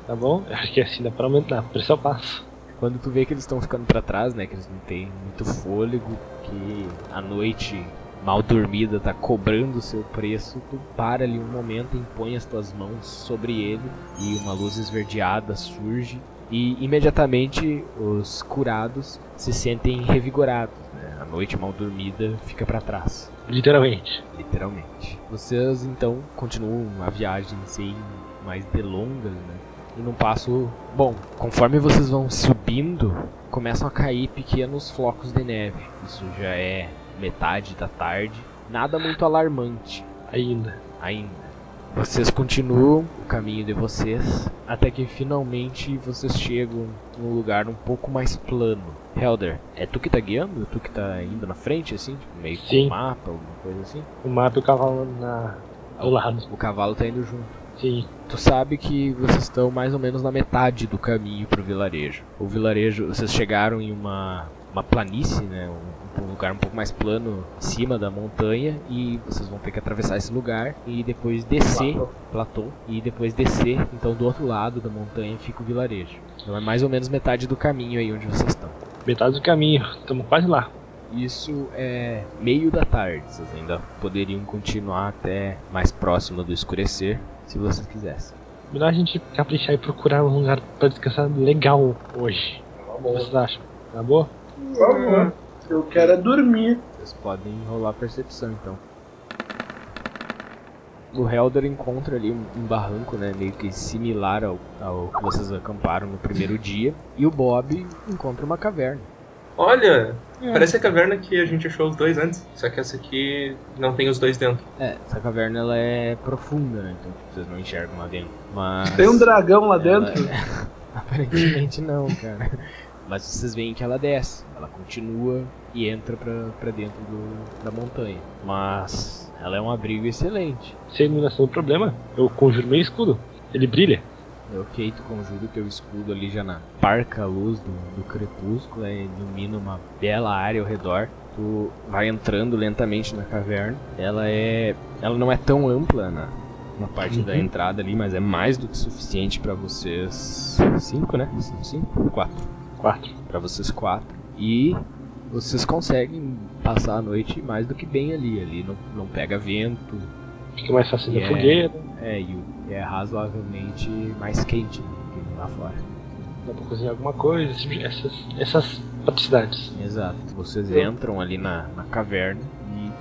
tá bom? Acho que assim dá pra aumentar, por isso eu passo. Quando tu vê que eles estão ficando pra trás, né, que eles não têm muito fôlego, que a noite mal dormida tá cobrando o seu preço, tu para ali um momento, impõe as tuas mãos sobre ele e uma luz esverdeada surge e imediatamente os curados se sentem revigorados, né? A noite mal dormida fica pra trás, Literalmente. literalmente. Vocês então continuam a viagem sem mais delongas, né? E num passo. Bom, conforme vocês vão subindo, começam a cair pequenos flocos de neve. Isso já é metade da tarde. Nada muito alarmante Ainda. ainda. Vocês continuam o caminho de vocês até que finalmente vocês chegam num lugar um pouco mais plano. Helder, é tu que tá guiando? Tu que tá indo na frente, assim? Tipo, meio com Sim. o mapa, alguma coisa assim? O mapa e o cavalo na... ao lado. O cavalo tá indo junto. Sim. Tu sabe que vocês estão mais ou menos na metade do caminho pro vilarejo. O vilarejo, vocês chegaram em uma, uma planície, né? Um, um lugar um pouco mais plano em cima da montanha e vocês vão ter que atravessar esse lugar e depois descer, platô, e depois descer, então do outro lado da montanha fica o vilarejo. Então é mais ou menos metade do caminho aí onde vocês estão. Metade do caminho, estamos quase lá. Isso é meio da tarde, vocês ainda poderiam continuar até mais próximo do escurecer, se vocês quisessem. Melhor a gente caprichar e procurar um lugar pra descansar legal hoje. O que vocês acham? Tá boa? Por favor. Eu quero é dormir. Vocês podem rolar percepção então. O Helder encontra ali um, barranco, né, meio que similar ao, ao que vocês acamparam no primeiro dia. E o Bob encontra uma caverna. Olha, parece a caverna que a gente achou os dois antes, só que essa aqui não tem os dois dentro. É, essa caverna ela é profunda, né, então vocês não enxergam lá dentro. Mas Tem um dragão lá ela dentro. é- Aparentemente não, cara. Mas vocês veem que ela desce, ela continua e entra pra, pra dentro do, da montanha. Mas ela é um abrigo excelente. Se a iluminação é o problema, eu conjuro meu escudo. Ele brilha. Ok, tu conjura o teu escudo ali já na parca luz do, do crepúsculo, né, ilumina uma bela área ao redor. Tu vai entrando lentamente na caverna. Ela é, ela não é tão ampla na, na parte da entrada ali, mas é mais do que suficiente pra vocês cinco, né? Cinco, quatro, Quatro. Pra vocês quatro. E vocês conseguem passar a noite mais do que bem ali. Ali não, não pega vento, Fica mais fácil da É. fogueira. é, e é razoavelmente mais quente do que lá fora. Dá pra cozinhar alguma coisa. Essas, essas praticidades. Exato. Vocês entram ali na, na caverna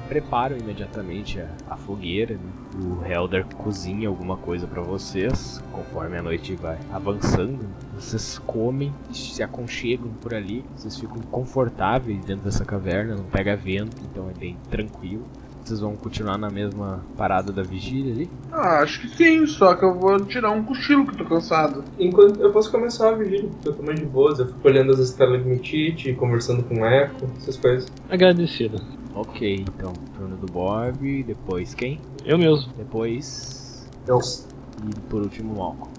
preparam imediatamente a, a fogueira. né? O Helder cozinha alguma coisa pra vocês conforme a noite vai avançando. Vocês comem, se aconchegam por ali, vocês ficam confortáveis dentro dessa caverna, não pega vento, então é bem tranquilo. Vocês vão continuar na mesma parada da vigília ali? Ah, acho que sim, só que eu vou tirar um cochilo que eu tô cansado. Enquanto eu posso começar a vigília, porque eu tô mais de boas. Eu fico olhando as estrelas de Mitite, conversando com o Echo, essas coisas. Agradecido. Ok, então, turno do Bob, depois quem? Eu mesmo. Depois Eu. E por último, Malcolm.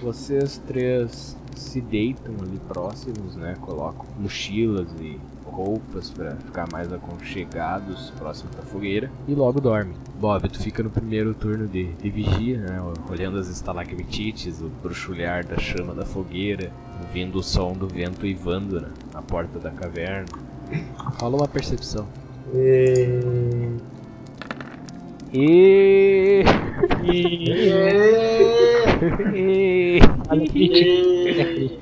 Vocês três se deitam ali próximos, né? Colocam mochilas e roupas pra ficar mais aconchegados próximos da fogueira e logo dormem. Bob, tu fica no primeiro turno de, de vigia, né? Olhando as estalagmitites, o bruxulhar da chama da fogueira, ouvindo o som do vento uivando né, na porta da caverna. Fala uma percepção. E... E... É, aqui.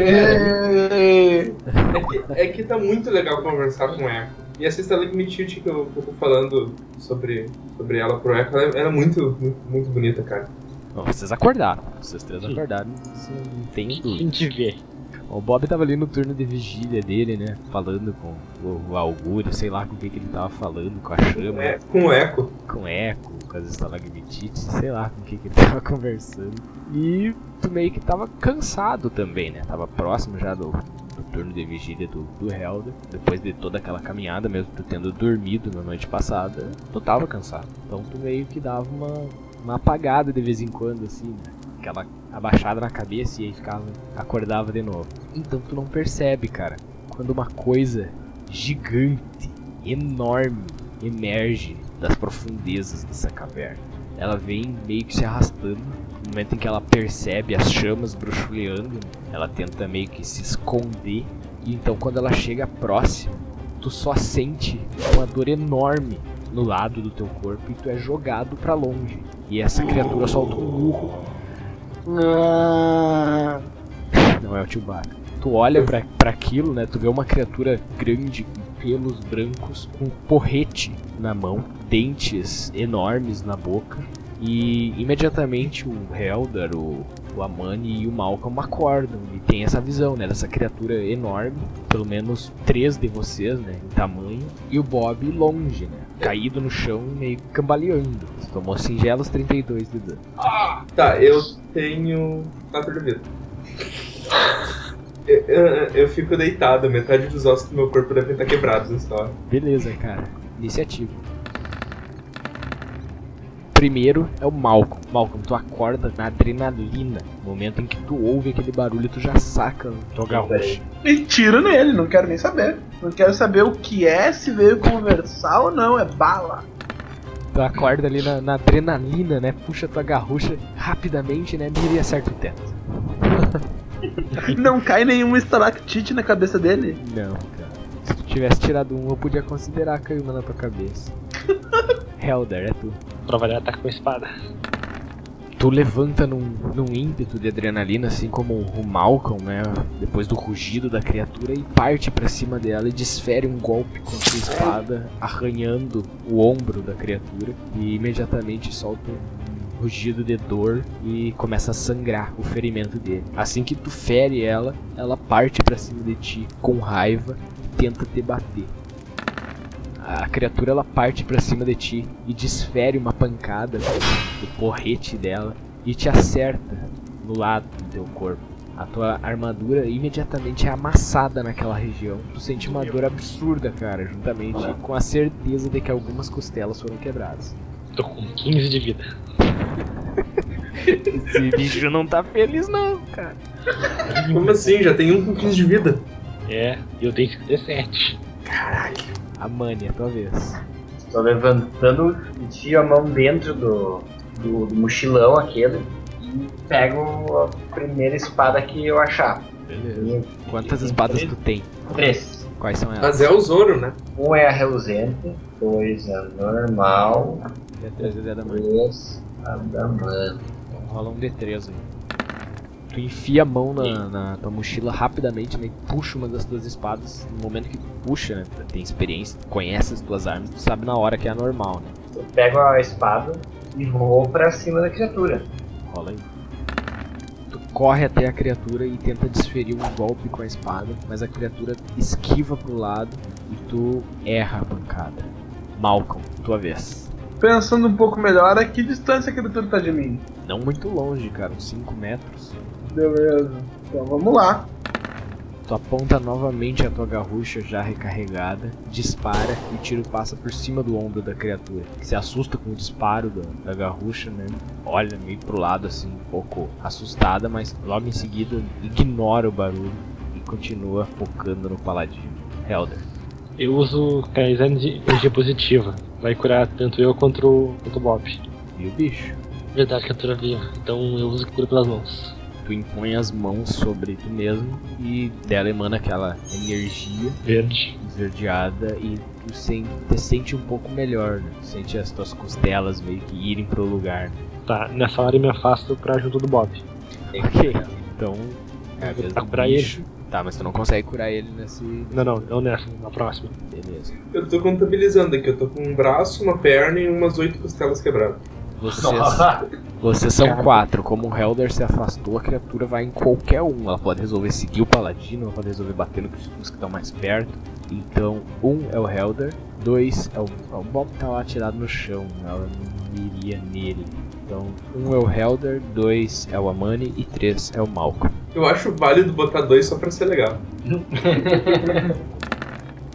é, É que, é tá muito legal conversar com Echo. E essa estalagmitite que eu, que eu tô falando sobre, sobre ela pro Echo, ela, ela é muito, muito, muito bonita, cara. Vocês acordaram. Vocês três acordaram, não tem A dúvida. gente vê. O Bob tava ali no turno de vigília dele, né? Falando com o, o augúrio, sei lá com o que, que ele tava falando, com a chama, É, com o Echo. com o eco, com as estalagmitites, sei lá com o que, que ele tava conversando. E tu meio que tava cansado também, né? Tava próximo já do, do turno de vigília do, do Helder. Depois de toda aquela caminhada, mesmo tu tendo dormido na noite passada, tu tava cansado. Então tu meio que dava uma, uma apagada de vez em quando, assim, né? Aquela abaixada na cabeça e aí ficava, acordava de novo. Então tu não percebe, cara, quando uma coisa gigante, enorme, emerge das profundezas dessa caverna. Ela vem meio que se arrastando. No momento em que ela percebe as chamas bruxuleando, ela tenta meio que se esconder. E então quando ela chega próximo, tu só sente uma dor enorme no lado do teu corpo e tu é jogado pra longe. E essa criatura solta um urro. Não é o Chewbacca. Tu olha pra, pra aquilo, né? Tu vê uma criatura grande com pelos brancos, com um porrete na mão, dentes enormes na boca. E imediatamente o Helder, o, o Amani e o Malcolm acordam e tem essa visão, né? Dessa criatura enorme, pelo menos três de vocês, né? Em tamanho. E o Bob longe, né? Caído no chão, meio cambaleando. Tomou singelos 32 de dano. Tá, eu tenho 4 de vida. Eu, eu- eu fico deitado, metade dos ossos do meu corpo devem estar quebrados nessa hora. Beleza, cara. Iniciativa. Primeiro é o Malcolm. Malcolm, tu acorda na adrenalina. No momento em que tu ouve aquele barulho, tu já saca tua garrocha. E tiro nele, não quero nem saber. Não quero saber o que é, se veio conversar ou não, é bala. Tu acorda ali na, na adrenalina, né? Puxa tua garrucha rapidamente, né? Mira e acerta o teto. Não cai nenhuma estalactite na cabeça dele. Não, cara. Se tu tivesse tirado um, eu podia considerar cair uma na tua cabeça. Helder, é tu. Pra variar, ataca com a espada. Tu levanta num, num ímpeto de adrenalina, assim como o Malcolm, né? Depois do rugido da criatura, e parte pra cima dela e desfere um golpe com a sua espada, arranhando o ombro da criatura. E imediatamente solta um rugido de dor e começa a sangrar o ferimento dele. Assim que tu fere ela, ela parte pra cima de ti com raiva e tenta te bater. A criatura ela parte pra cima de ti e desfere uma pancada do porrete dela e te acerta no lado do teu corpo. A tua armadura imediatamente é amassada naquela região. Tu sente uma dor absurda, cara, juntamente com a certeza de que algumas costelas foram quebradas. Tô com 15 de vida. Esse bicho não tá feliz não, cara. Como assim? Já tem um com 15 de vida. É, eu tenho 57. A Mani, a tua vez. Tô levantando, enfio a mão dentro do, do, do mochilão aquele e pego a primeira espada que eu achar. Beleza. Quantas espadas tu tem? Três. Quais são elas? Mas é o Zoro, né? Um é a reluzente, dois a normal, D3 e da Mani. três a da mano. Então rola um D3 aí. Tu enfia a mão na, na tua mochila rapidamente, né? E puxa uma das tuas espadas. No momento que tu puxa, né? Tu tem experiência, tu conhece as tuas armas, tu sabe na hora que é normal, né? Eu pego a espada e vou pra cima da criatura. Rola aí. Tu corre até a criatura e tenta desferir um golpe com a espada, mas a criatura esquiva pro lado e tu erra a pancada. Malcolm, tua vez. Pensando um pouco melhor, a que distância a criatura tá de mim? Não muito longe, cara, uns 5 metros. Beleza. Então vamos lá. Tu aponta novamente a tua garrucha já recarregada, dispara e o tiro passa por cima do ombro da criatura. Que se assusta com o disparo da, da garrucha, né? Olha meio pro lado assim, um pouco assustada, mas logo em seguida ignora o barulho e continua focando no paladino. Helder. Eu uso Kaizen de energia positiva. Vai curar tanto eu quanto o, quanto o Bob. E o bicho? Verdade, criatura viva. Então eu uso cura pelas mãos. Tu impõe as mãos sobre tu mesmo e dela emana aquela energia Verde. esverdeada e tu sen- te sente um pouco melhor, né? Tu sente as tuas costelas meio que irem pro lugar. né? Tá, nessa hora eu me afasto pra junto do Bob. Ok, então é a vez Pra do curar bicho. Tá, mas tu não consegue curar ele nesse. Não, não, não nessa, na próxima. Beleza. Eu tô contabilizando aqui. Eu tô com um braço, uma perna e umas oito costelas quebradas. Vocês, vocês são quatro. Como o Helder se afastou, a criatura vai em qualquer um. Ela pode resolver seguir o paladino, ela pode resolver bater nos que estão mais perto. Então, um é o Helder, dois é o, o Bob tá lá tirado no chão, ela não iria nele. Então, um é o Helder, dois é o Amani e três é o Malcolm. Eu acho válido botar dois só pra ser legal.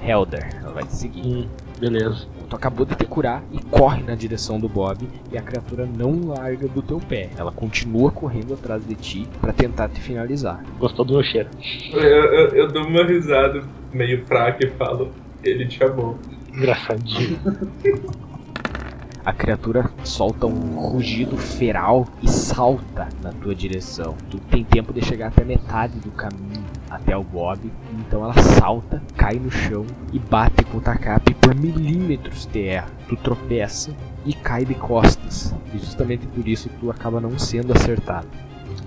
Helder, ela vai te seguir. Hum, beleza. Tu acabou de te curar e corre na direção do Bob e a criatura não larga do teu pé. Ela continua correndo atrás de ti pra tentar te finalizar. Gostou do meu cheiro. Eu, eu- eu dou uma risada meio fraca e falo, ele te amou. Engraçadinho. A criatura solta um rugido feral e salta na tua direção. Tu tem tempo de chegar até metade do caminho até o Bob, então ela salta, cai no chão e bate com o tacape por milímetros de erra. Tu tropeça e cai de costas, e justamente por isso tu acaba não sendo acertado.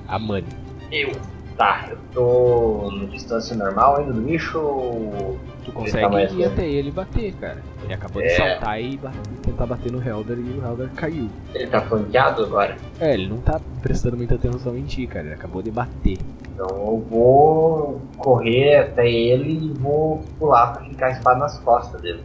A Mani. Eu. Tá, eu tô na distância normal ainda do bicho ou. Tu consegue ir até ele bater, cara. Ele acabou de É. saltar e ba- tentar bater no Helder e o Helder caiu. Ele tá flanqueado agora? É, ele não tá prestando muita atenção em ti, cara. Ele acabou de bater. Então eu vou correr até ele e vou pular pra ficar a espada nas costas dele.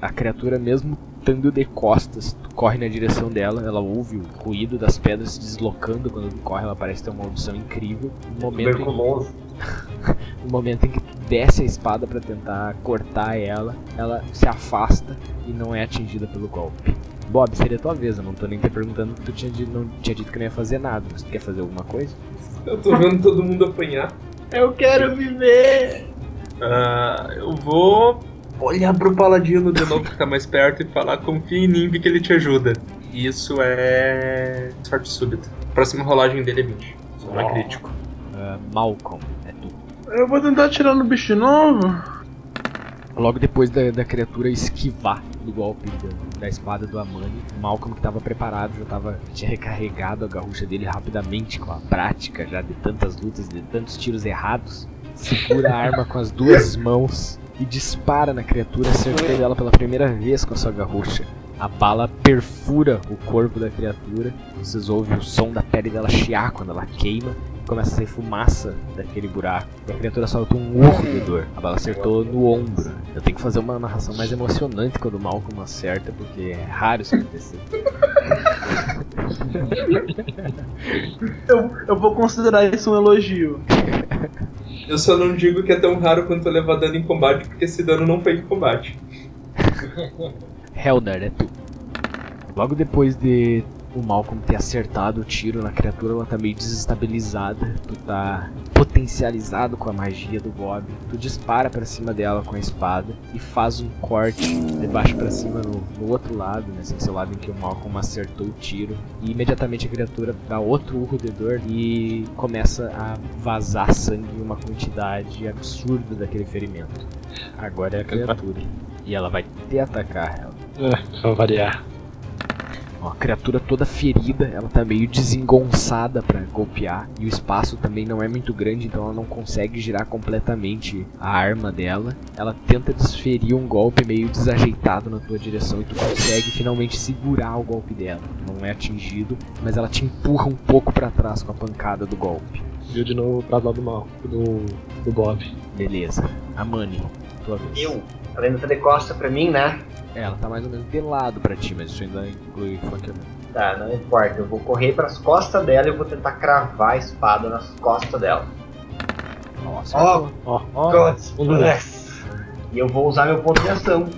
A criatura, mesmo estando de costas, tu corre na direção dela, ela ouve o ruído das pedras se deslocando quando tu corre, ela parece ter uma audição incrível. No momento, em, no momento em que tu desce a espada pra tentar cortar ela, ela se afasta e não é atingida pelo golpe. Bob, seria tua vez, eu não tô nem te perguntando porque tu tinha dito, não tinha dito que não ia fazer nada, mas tu quer fazer alguma coisa? Eu tô vendo todo mundo apanhar. Eu quero viver! Ah, eu vou olhar pro paladino de novo que tá mais perto e falar confia em Nimbi que ele te ajuda. Isso é sorte súbita. Próxima rolagem dele é 20. Só não é crítico. Ah, Malcolm, é tu. Eu vou tentar atirar no bicho de novo. Logo depois da, da criatura esquivar do golpe da, da espada do Amani, o Malcolm que estava preparado já tava, tinha recarregado a garrucha dele rapidamente com a prática já de tantas lutas, de tantos tiros errados. Segura a arma com as duas mãos e dispara na criatura, acertando ela pela primeira vez com a sua garrucha. A bala perfura o corpo da criatura, vocês ouvem o som da pele dela chiar quando ela queima começa a sair fumaça daquele buraco. E a criatura solta um urro de dor. A bala acertou no ombro. Eu tenho que fazer uma narração mais emocionante quando o Malcolm acerta, porque é raro isso acontecer. Eu, eu vou considerar isso um elogio. Eu só não digo que é tão raro quanto levar dano em combate, porque esse dano não foi em combate. Helder, é tu. Logo depois de o Malcolm ter acertado o tiro na criatura, ela tá meio desestabilizada. Tu tá potencializado com a magia do Bob. Tu dispara pra cima dela com a espada e faz um corte de baixo pra cima no, no outro lado, né? Assim, seu lado em que o Malcolm acertou o tiro. E imediatamente a criatura dá outro urro de dor e começa a vazar sangue em uma quantidade absurda daquele ferimento. Agora é a criatura. E ela vai te atacar, ela. É, pra variar. Ó, a criatura toda ferida, ela tá meio desengonçada pra golpear. E o espaço também não é muito grande, então ela não consegue girar completamente a arma dela. Ela tenta desferir um golpe meio desajeitado na tua direção e tu consegue finalmente segurar o golpe dela. Não é atingido, mas ela te empurra um pouco pra trás com a pancada do golpe. Viu de novo pra lado do mal, do, do Bob. Beleza. A Mani, tua vez. Eu, ela ainda tá de costa pra mim, né? É, ela tá mais ou menos de lado pra ti, mas isso ainda inclui flanqueamento. Tá, não importa. Eu vou correr pras costas dela e vou tentar cravar a espada nas costas dela. Nossa, Ó, Ó, ó. E eu vou usar meu ponto de ação.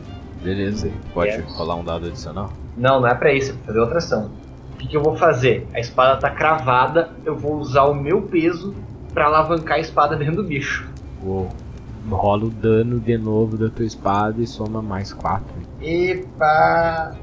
beleza. Pode Yes. rolar um dado adicional? Não, não é pra isso, é pra fazer outra ação. O que, que eu vou fazer? A espada tá cravada, eu vou usar o meu peso pra alavancar a espada dentro do bicho. Uou. Rola o dano de novo da tua espada e soma mais 4. Epa!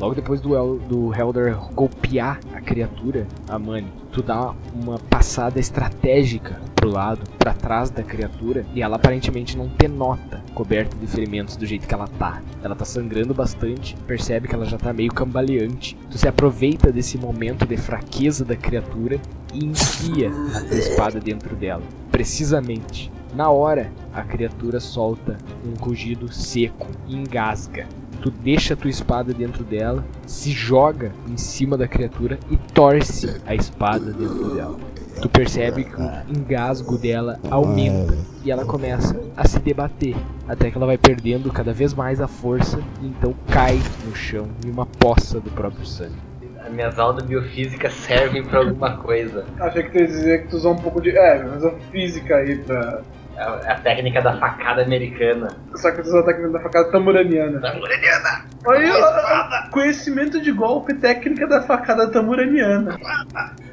Logo depois do, El- do Helder golpear a criatura, a Mani, tu dá uma passada estratégica pro lado, pra trás da criatura, e ela aparentemente não te nota coberta de ferimentos do jeito que ela tá. Ela tá sangrando bastante, percebe que ela já tá meio cambaleante. Tu se aproveita desse momento de fraqueza da criatura e enfia a tua espada dentro dela. Precisamente. Na hora, a criatura solta um rugido seco e engasga. Tu deixa a tua espada dentro dela, se joga em cima da criatura e torce a espada dentro dela. Tu percebe que o engasgo dela aumenta e ela começa a se debater, até que ela vai perdendo cada vez mais a força e então cai no chão em uma poça do próprio sangue. As minhas aulas de biofísica servem pra alguma coisa. Achei que tu ia dizer que tu usou um pouco de. É, mas a física aí pra. É a é a técnica da facada americana. Só que usou a técnica da facada tamuraniana. Tamuraniana! Aí, ó, conhecimento de golpe, técnica da facada tamuraniana.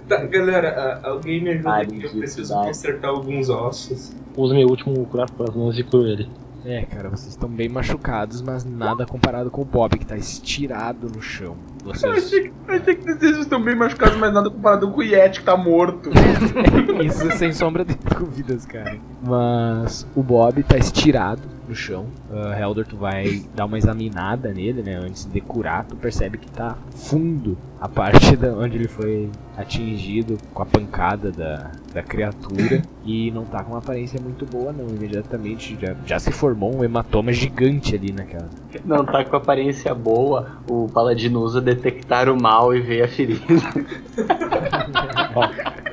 Tá, galera, alguém me ajuda Ai, aqui, eu preciso consertar alguns ossos. Usa meu último curar com as mãos e curo ele. É, cara, vocês estão bem machucados, mas nada comparado com o Bob, que tá estirado no chão. Eu Vocês. achei, que- eu achei que vocês estão bem machucados, mas nada comparado com o Yeti que tá morto. Isso sem sombra de dúvidas, cara. Mas o Bob tá estirado no chão. Uh, Helder, tu vai dar uma examinada nele, né? Antes de curar, tu percebe que tá fundo a parte da onde ele foi atingido com a pancada da, da criatura. E não tá com uma aparência muito boa, não. Imediatamente já, já se formou um hematoma gigante ali naquela. Não tá com aparência boa, o paladino usa detectar o mal e vê a ferida.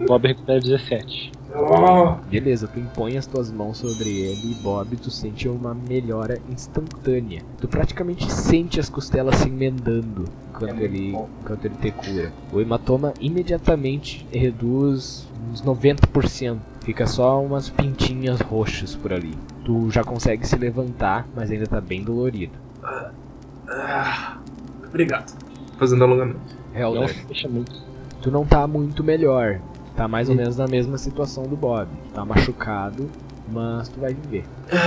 O Bob recupera 17. Oh, Beleza, tu impõe as tuas mãos sobre ele e Bob, tu sente uma melhora instantânea. Tu praticamente sente as costelas se emendando enquanto, ele, enquanto ele te cura. O hematoma imediatamente reduz uns 90%. Fica só umas pintinhas roxas por ali. Tu já consegue se levantar, mas ainda tá bem dolorido. obrigado. Fazendo alongamento. Não Helder, fecha muito. Tu não tá muito melhor. Tá mais ou menos na mesma situação do Bob. Tá machucado, mas tu vai viver.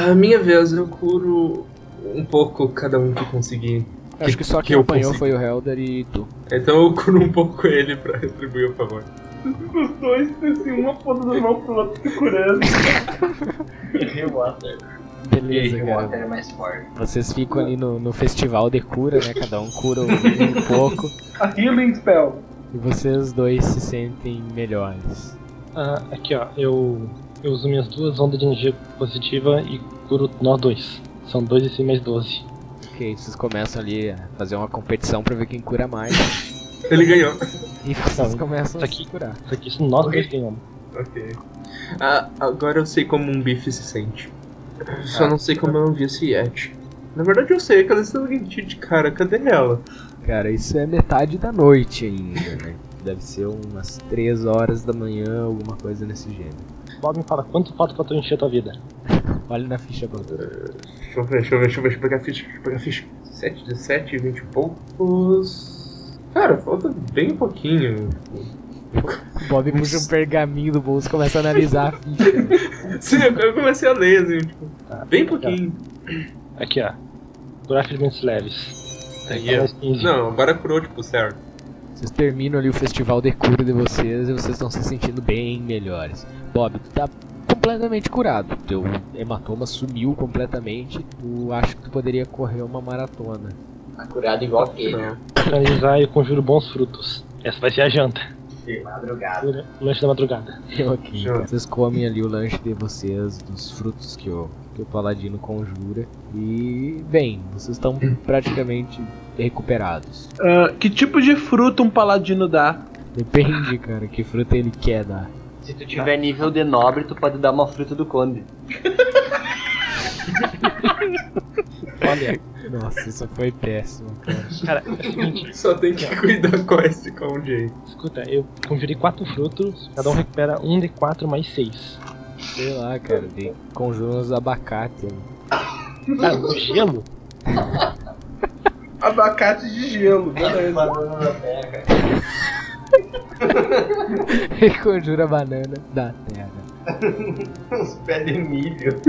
A minha vez, eu curo um pouco cada um que conseguir. Acho que só que quem eu apanhou consigo. foi o Helder e tu. Então eu curo um pouco ele pra retribuir o favor. Os dois, assim, uma ponta da mão pro outro se curando. o Water. Beleza, o cara. Water é mais forte. Vocês ficam ali no, no festival de cura, né? Cada um cura um, um pouco. A Healing Spell. E vocês dois se sentem melhores. Ah, aqui ó, eu, eu uso minhas duas ondas de energia positiva e curo nós dois. São 2 e 6 mais 12. Ok, vocês começam ali a fazer uma competição pra ver quem cura mais. Ele ganhou. E vocês Não, começam a isso aqui- se curar. Isso aqui nós dois ganhamos. Ok. Ah, agora eu sei como um bife se sente. Só Ah. não sei como eu vi esse Yeti. Na verdade eu sei, aquela Stalagantite, cara, cadê ela? Cara, isso é metade da noite ainda, né? Deve ser umas 3 horas da manhã, alguma coisa nesse gênero. Bob me fala, quanto falta pra tu encher a tua vida? Olha na ficha Bob. Deixa eu ver, deixa eu ver, deixa eu ver, deixa eu pegar a ficha, deixa eu pegar a ficha. 7, 17, 20 e poucos. Cara, falta bem pouquinho. Bob puxa um pergaminho do bolso e começa a analisar a ficha. Sim, eu comecei a ler, assim, tipo, bem pouquinho. Aqui, ó. Ferimentos leves. Aí, ó. Mais 15. Não, agora curou, tipo, certo. Vocês terminam ali o festival de cura de vocês e vocês estão se sentindo bem melhores. Bob, tu tá completamente curado. Teu hematoma sumiu completamente. Tu acha que tu poderia correr uma maratona. Tá curado igual que ele. Não. Finalizar, eu conjuro bons frutos. Essa vai ser a janta. De madrugada. O lanche da madrugada. ok. Show. Vocês comem ali o lanche de vocês, dos frutos que o, que o paladino conjura. E, bem, vocês estão praticamente recuperados. Ah, que tipo de fruta um paladino dá? Depende, cara, que fruta ele quer dar. Se tu tiver nível de nobre, tu pode dar uma fruta do conde. Olha. Nossa, isso foi péssimo, cara. Cara, Só tem que cuidar com esse com o Jay. escuta, eu conjurei quatro frutos, cada um recupera um de quatro mais seis. Sei lá, cara, de conjura uns abacate. ali. Cara, o gelo? Abacate de gelo, beleza. Banana na terra. E conjura banana da terra. Uns pés de milho.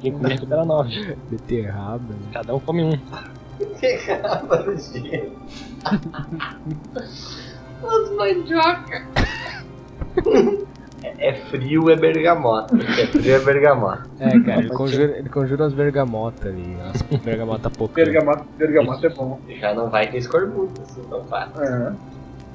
Quem comer recupera nove. Beterraba. né? Cada um come um. Pegava no gelo. As mandioca. É, frio, é bergamota. É frio, é bergamota. É, cara, ele conjura, ele conjura umas bergamotas ali. Umas bergamota pouco. Bergamota, bergamota é bom. Já não vai ter escorbuto, assim, tão fácil. É.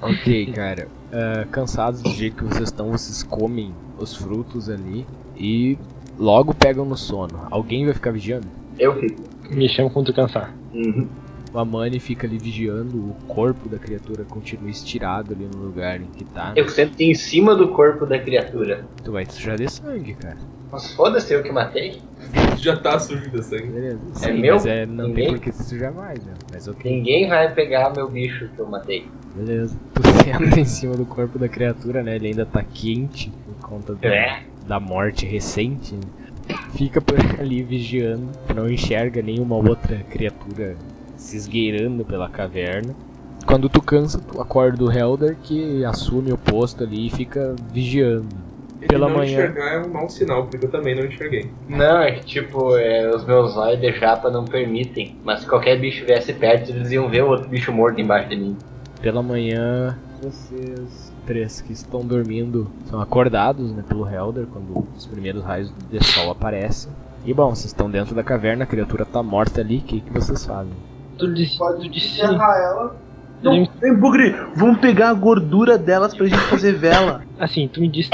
Ok, cara. Ah, cansados do jeito que vocês estão, vocês comem os frutos ali e logo pegam no sono. Alguém vai ficar vigiando? Eu fico. Me chama quando cansar. Uhum. O Amani fica ali vigiando, o corpo da criatura continua estirado ali no lugar em que tá. Eu sento em cima do corpo da criatura. Tu vai sujar de sangue, cara. Mas foda-se, eu que matei. Já tá sujo de sangue. Beleza. É Sim, meu? Mas é, não Ninguém? tem por que se sujar mais, né? Mas ok. Ninguém vai pegar meu bicho que eu matei. Beleza. Tu senta em cima do corpo da criatura, né? Ele ainda tá quente por conta da, É. da morte recente. né? Fica por ali vigiando, não enxerga nenhuma outra criatura se esgueirando pela caverna. Quando tu cansa, tu acorda o Helder que assume o posto ali e fica vigiando. Pela Ele não manhã. enxergar é um mau sinal, porque eu também não enxerguei. Não, é que tipo, é, os meus olhos de japa não permitem. Mas se qualquer bicho viesse perto, eles iam ver o outro bicho morto embaixo de mim. Pela manhã, vocês três que estão dormindo são acordados né, pelo Helder quando os primeiros raios de sol aparecem. E bom, vocês estão dentro da caverna, a criatura tá morta ali, o que, que vocês fazem? Tu disse, Pode tu disse enterrar ela. Não, vem, Bugre, vamos pegar a gordura delas pra gente fazer vela. assim, tu me disse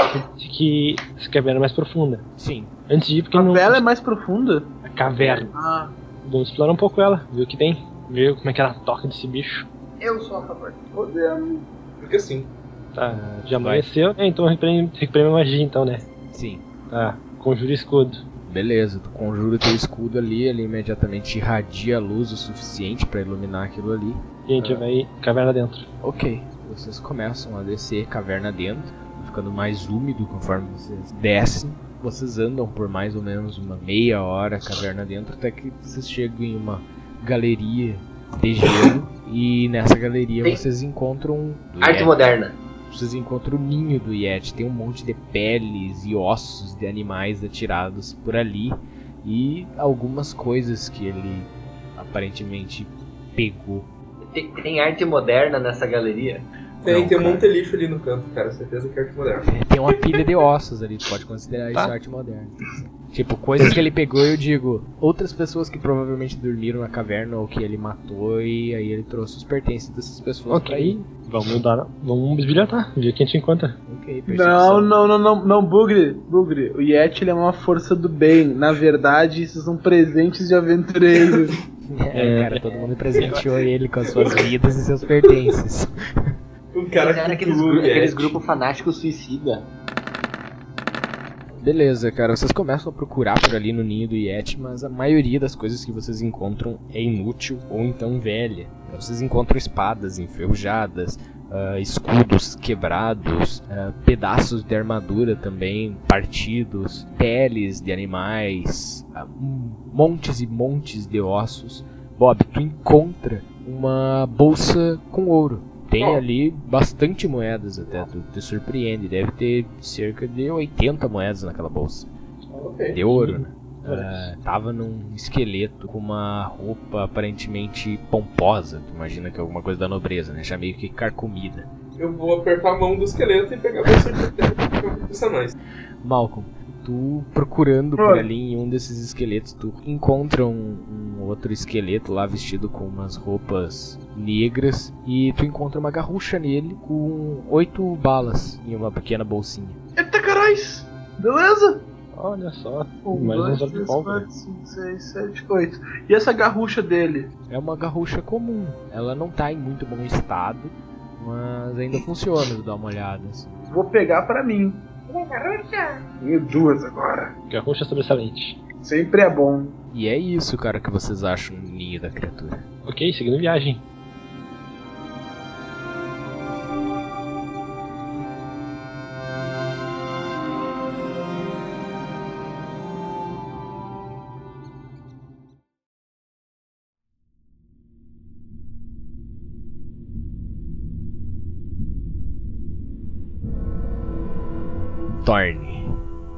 que, essa caverna é mais profunda. Sim. Antes de ir, porque A não. vela é mais profunda? A caverna. Ah, Vamos explorar um pouco ela, ver o que tem. Ver como é que ela toca desse bicho. eu sou a favor. Podemos. Porque assim, Tá, já amanheceu. É, então eu recuperei, recuperei minha magia então, né? Sim. Tá, conjuro escudo. Beleza, tu conjura o teu escudo ali, ele imediatamente irradia a luz o suficiente pra iluminar aquilo ali. E a gente vai caverna dentro. Ok, vocês começam a descer caverna dentro, ficando mais úmido conforme vocês descem. Vocês andam por mais ou menos uma meia hora caverna dentro, até que vocês chegam em uma galeria de gelo. e nessa galeria Tem- vocês encontram. Arte Yeti. moderna. Vocês encontram o ninho do Yeti. Tem um monte de peles e ossos de animais atirados por ali. E algumas coisas que ele aparentemente pegou. Tem, tem arte moderna nessa galeria? tem, Não, tem um monte de lixo ali no canto, cara. Certeza que é arte moderna. Tem uma pilha de ossos ali, tu pode considerar isso Tá. arte moderna. Tipo, coisas que ele pegou, eu digo, outras pessoas que provavelmente dormiram na caverna ou que ele matou e aí ele trouxe os pertences dessas pessoas pra Ok. aí. Vamos dar. Vamos bisbilhotar, ver quem a gente encontra. Ok, Não, percepção. não, não, não, não, Bugre, Bugre. O Yeti ele é uma força do bem. Na verdade, isso são presentes de aventureiros. É, cara, todo mundo presenteou ele com as suas vidas e seus pertences. O cara Era que aqueles, o gru- aqueles grupos fanáticos suicida. Beleza, cara, vocês começam a procurar por ali no ninho do Yeti, mas a maioria das coisas que vocês encontram é inútil ou então velha. Vocês encontram espadas enferrujadas, ah, escudos quebrados, ah, pedaços de armadura também partidos, peles de animais, ah, montes e montes de ossos. Bob, tu encontra uma bolsa com ouro. Tem ali bastante moedas até, tu te surpreende. Deve ter cerca de 80 moedas naquela bolsa. De ouro, né? Ah, tava num esqueleto com uma roupa aparentemente pomposa. Tu imagina que é alguma coisa da nobreza, né? Já meio que carcomida. Eu vou apertar a mão do esqueleto e pegar a bolsa de pensar mais. Malcolm, tu procurando por ali em um desses esqueletos, tu encontra um, um outro esqueleto lá vestido com umas roupas negras e tu encontra uma garrucha nele com oito balas em uma pequena bolsinha. Eita carais! Beleza? Olha só, Um, mais dois, um três, quatro, cinco, seis, sete, oito. E essa garrucha dele? É uma garrucha comum. Ela não tá em muito bom estado, mas ainda funciona, dá uma olhada. assim. Vou pegar pra mim. Tenho duas agora. Garrucha sobressalente. Sempre é bom. E é isso, cara, que vocês acham no ninho da criatura. Ok, seguindo viagem. Thorne,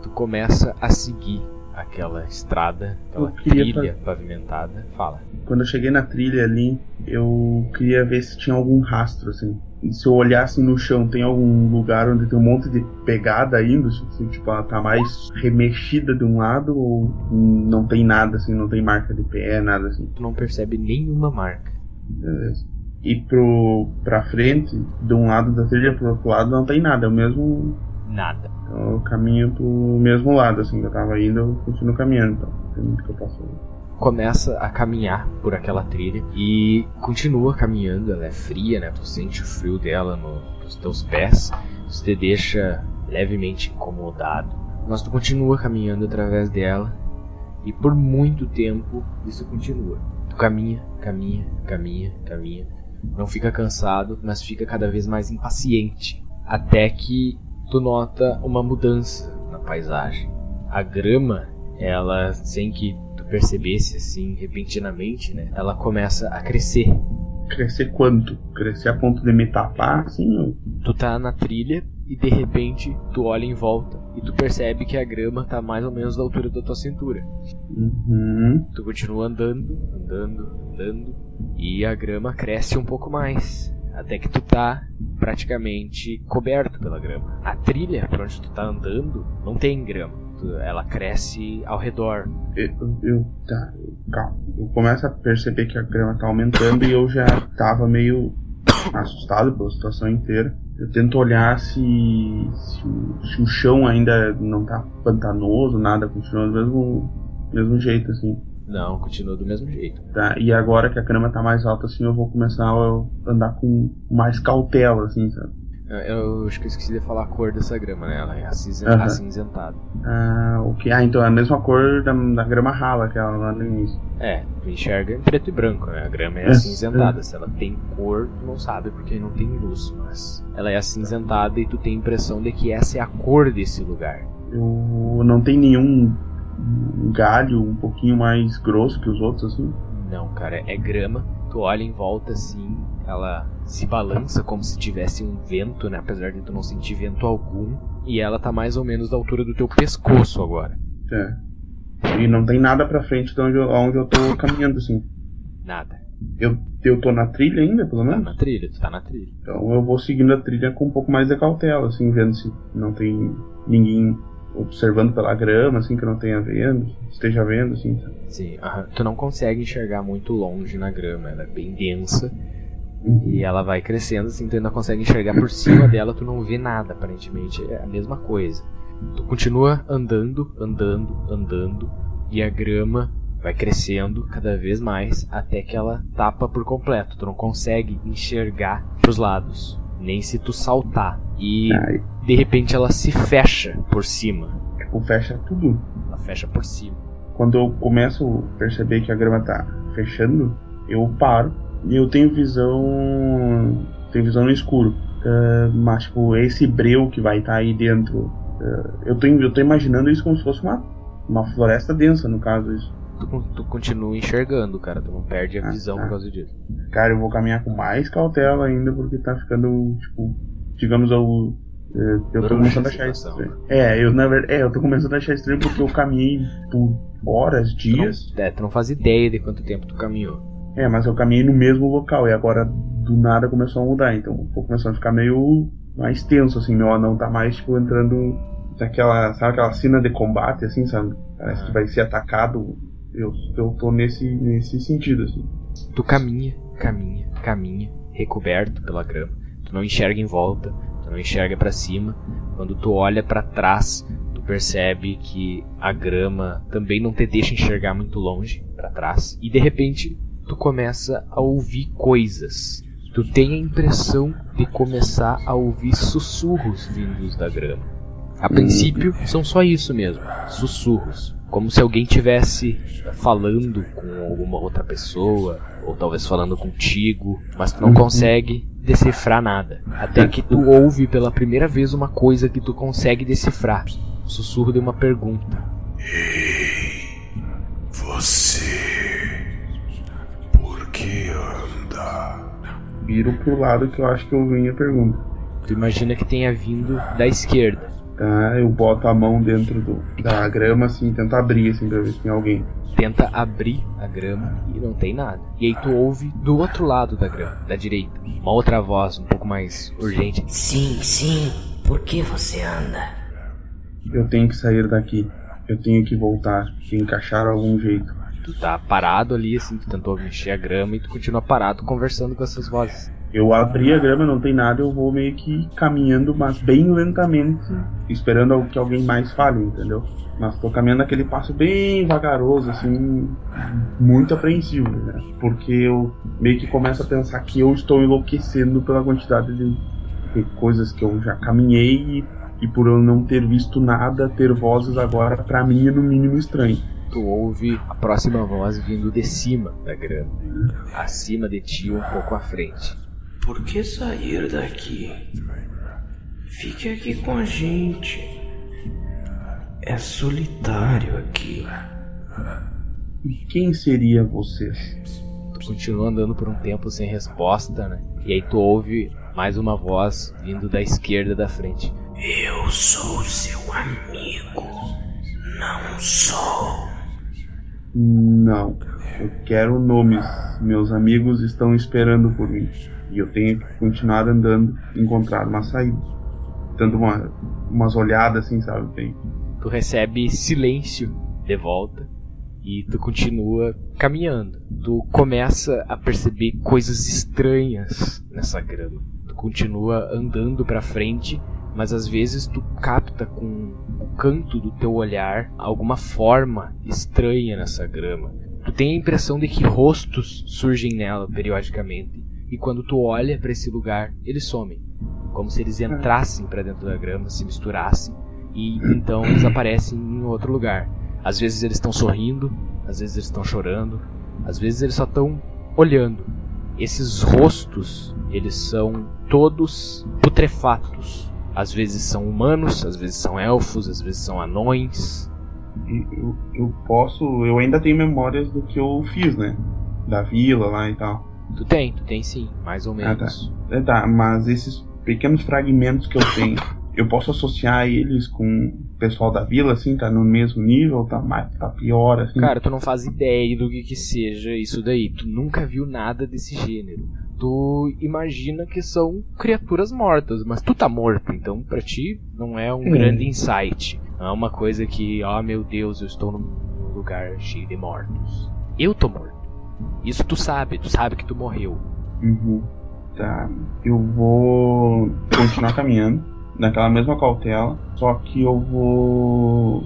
tu começa a seguir aquela estrada, aquela trilha pavimentada. Fala. Quando eu cheguei na trilha ali, eu queria ver se tinha algum rastro, assim. E se eu olhasse no chão, tem algum lugar onde tem um monte de pegada indo, se tipo, ela tá mais remexida de um lado ou não tem nada, assim, não tem marca de pé, nada assim. Tu não percebe nenhuma marca. Beleza. E pro, pra frente, de um lado da trilha pro outro lado, não tem nada, é o mesmo. Nada. Então eu caminho pro mesmo lado, assim, que eu tava indo, eu continuo caminhando, então. Tem muito que eu posso. Começa a caminhar por aquela trilha e continua caminhando. Ela é fria, né? Tu sente o frio dela no- nos teus pés. Isso te deixa levemente incomodado. Mas tu continua caminhando através dela e por muito tempo isso continua. Tu caminha, caminha, caminha, caminha. Não fica cansado, mas fica cada vez mais impaciente. Até que tu nota uma mudança na paisagem. A grama, ela, sem que tu percebesse assim repentinamente, né? Ela começa a crescer. Crescer quanto? Crescer a ponto de me tapar, assim? ou- Tu tá na trilha e de repente tu olha em volta e tu percebe que a grama tá mais ou menos da altura da tua cintura. Uhum. Tu continua andando, andando, andando e a grama cresce um pouco mais. Até que tu tá praticamente coberto pela grama. A trilha por onde tu tá andando não tem grama. Ela cresce ao redor. Eu, eu, tá, calma. Eu começo a perceber que a grama tá aumentando e eu já tava meio assustado pela situação inteira. Eu tento olhar se, se, o, se o chão ainda não tá pantanoso, nada, continua do mesmo, mesmo jeito, assim. Não, continua do mesmo jeito. Tá? E agora que a grama tá mais alta, assim, eu vou começar a andar com mais cautela, assim, sabe? Eu, eu acho que eu esqueci de falar a cor dessa grama, né? Ela é acinzen- Aham. acinzentada. Ah, ok. Ah, então é a mesma cor da, da grama rala que ela lá no início. É, tu enxerga em preto e branco, né? A grama é É, acinzentada. Se ela tem cor, tu não sabe porque não tem luz, mas ela é acinzentada e tu tem a impressão de que essa é a cor desse lugar. Eu não tem nenhum um galho um pouquinho mais grosso que os outros, assim. Não, cara, é grama. Tu olha em volta assim, ela se balança como se tivesse um vento, né? Apesar de tu não sentir vento algum. E ela tá mais ou menos da altura do teu pescoço agora. É. E não tem nada pra frente de onde eu, onde eu tô caminhando, assim. Nada. Eu, eu tô na trilha ainda, pelo Tá menos? na trilha, tu tá na trilha. Então eu vou seguindo a trilha com um pouco mais de cautela, assim, vendo se não tem ninguém observando pela grama, assim, que eu não tenha vendo, esteja vendo, assim? Sim, aham. tu não consegue enxergar muito longe na grama, ela é bem densa. E ela vai crescendo, assim, tu ainda consegue enxergar por cima dela, tu não vê nada, aparentemente é a mesma coisa. Tu continua andando, andando, andando, e a grama vai crescendo cada vez mais até que ela tapa por completo. Tu não consegue enxergar pros lados, nem se tu saltar. E Ai, de repente ela se fecha por cima. tipo, fecha tudo. Ela fecha por cima. Quando eu começo a perceber que a grama tá fechando, eu paro e eu tenho visão. tenho visão no escuro. Uh, mas, tipo, esse breu que vai estar tá aí dentro. Uh, eu, tô, eu tô imaginando isso como se fosse uma, uma floresta densa, no caso. Isso. Tu, tu continua enxergando, cara. Tu não perde a Ah, visão tá. por causa disso. Cara, eu vou caminhar com mais cautela ainda, porque tá ficando, tipo, digamos, eu. eh, Eu tô começando a achar estranho. É, eu na verdade. É, eu tô começando a achar estranho porque eu caminhei por horas, Tu não, dias. é, tu não faz ideia de quanto tempo tu caminhou. É, mas eu caminhei no mesmo local e agora do nada começou a mudar. Então eu tô começando a ficar meio mais tenso, assim. Meu anão tá mais, tipo, entrando naquela. Sabe aquela cena de combate, assim, sabe? Parece que vai ser atacado. Eu, eu tô nesse, nesse sentido, assim. Tu caminha, caminha, caminha, recoberto pela grama. Tu não enxerga em volta, tu não enxerga pra cima. Quando tu olha pra trás, tu percebe que a grama também não te deixa enxergar muito longe pra trás. E de repente, tu começa a ouvir coisas. Tu tem a impressão de começar a ouvir sussurros vindos da grama. A princípio, são só isso mesmo, sussurros. Como se alguém tivesse falando com alguma outra pessoa, ou talvez falando contigo, mas tu não consegue decifrar nada. Até que tu ouve pela primeira vez uma coisa que tu consegue decifrar. O sussurro de uma pergunta. Você. Por que anda? Viro pro lado que eu acho que eu vim a pergunta. Tu imagina que tenha vindo da esquerda. Tá, eu boto a mão dentro do, da grama, assim, tento abrir, assim, pra ver se tem alguém. Tenta abrir a grama e não tem nada. E aí tu ouve do outro lado da grama, da direita, uma outra voz um pouco mais urgente. Sim, sim. Por que você anda? Eu tenho que sair daqui. Eu tenho que voltar. Tenho que achar algum jeito. Tu tá parado ali, assim, tu tentou mexer a grama e tu continua parado conversando com essas vozes. Eu abri a grama, não tem nada, eu vou meio que caminhando, mas bem lentamente, esperando que alguém mais fale, entendeu? Mas tô caminhando aquele passo bem vagaroso, assim, muito apreensivo, né? Porque eu meio que começo a pensar que eu estou enlouquecendo pela quantidade de, coisas que eu já caminhei e, e por eu não ter visto nada, ter vozes agora, pra mim é no mínimo estranho. Tu ouve a próxima voz vindo de cima da grama, acima de ti, um pouco à frente. Por que sair daqui? Fique aqui com a gente. É solitário aqui. E quem seria vocês? Tu continua andando por um tempo sem resposta, né? E aí tu ouve mais uma voz vindo da esquerda da frente. Eu sou seu amigo. Não sou. Não. Eu quero nomes. Meus amigos estão esperando por mim. E eu tenho que continuar andando, encontrar uma saída. Dando uma, umas olhadas assim, sabe? Bem. Tu recebe silêncio de volta e tu continua caminhando. Tu começa a perceber coisas estranhas nessa grama. Tu continua andando pra frente, mas às vezes tu capta com o canto do teu olhar alguma forma estranha nessa grama. Tu tem a impressão de que rostos surgem nela periodicamente. E quando tu olha pra esse lugar, eles somem. Como se eles entrassem pra dentro da grama, se misturassem e então eles aparecem em outro lugar. Às vezes eles estão sorrindo, às vezes eles estão chorando, às vezes eles só estão olhando. Esses rostos, eles são todos putrefatos. Às vezes são humanos, às vezes são elfos, às vezes são anões. Eu, eu posso. Eu ainda tenho memórias do que eu fiz, né? Da vila lá e tal. Tu tem, tu tem sim, mais ou Ah, tá. menos. É, tá, mas esses pequenos fragmentos que eu tenho, eu posso associar eles com o pessoal da vila, assim, tá no mesmo nível, tá, mais, tá pior, assim. Cara, tu não faz ideia do que, que seja isso daí. Tu nunca viu nada desse gênero. Tu imagina que são criaturas mortas, mas tu tá morto, então pra ti não é um Hum. grande insight. Não é uma coisa que, oh meu Deus, eu estou num lugar cheio de mortos. Eu tô morto. Isso tu sabe, tu sabe que tu morreu. Uhum. Tá. Eu vou continuar caminhando naquela mesma cautela, só que eu vou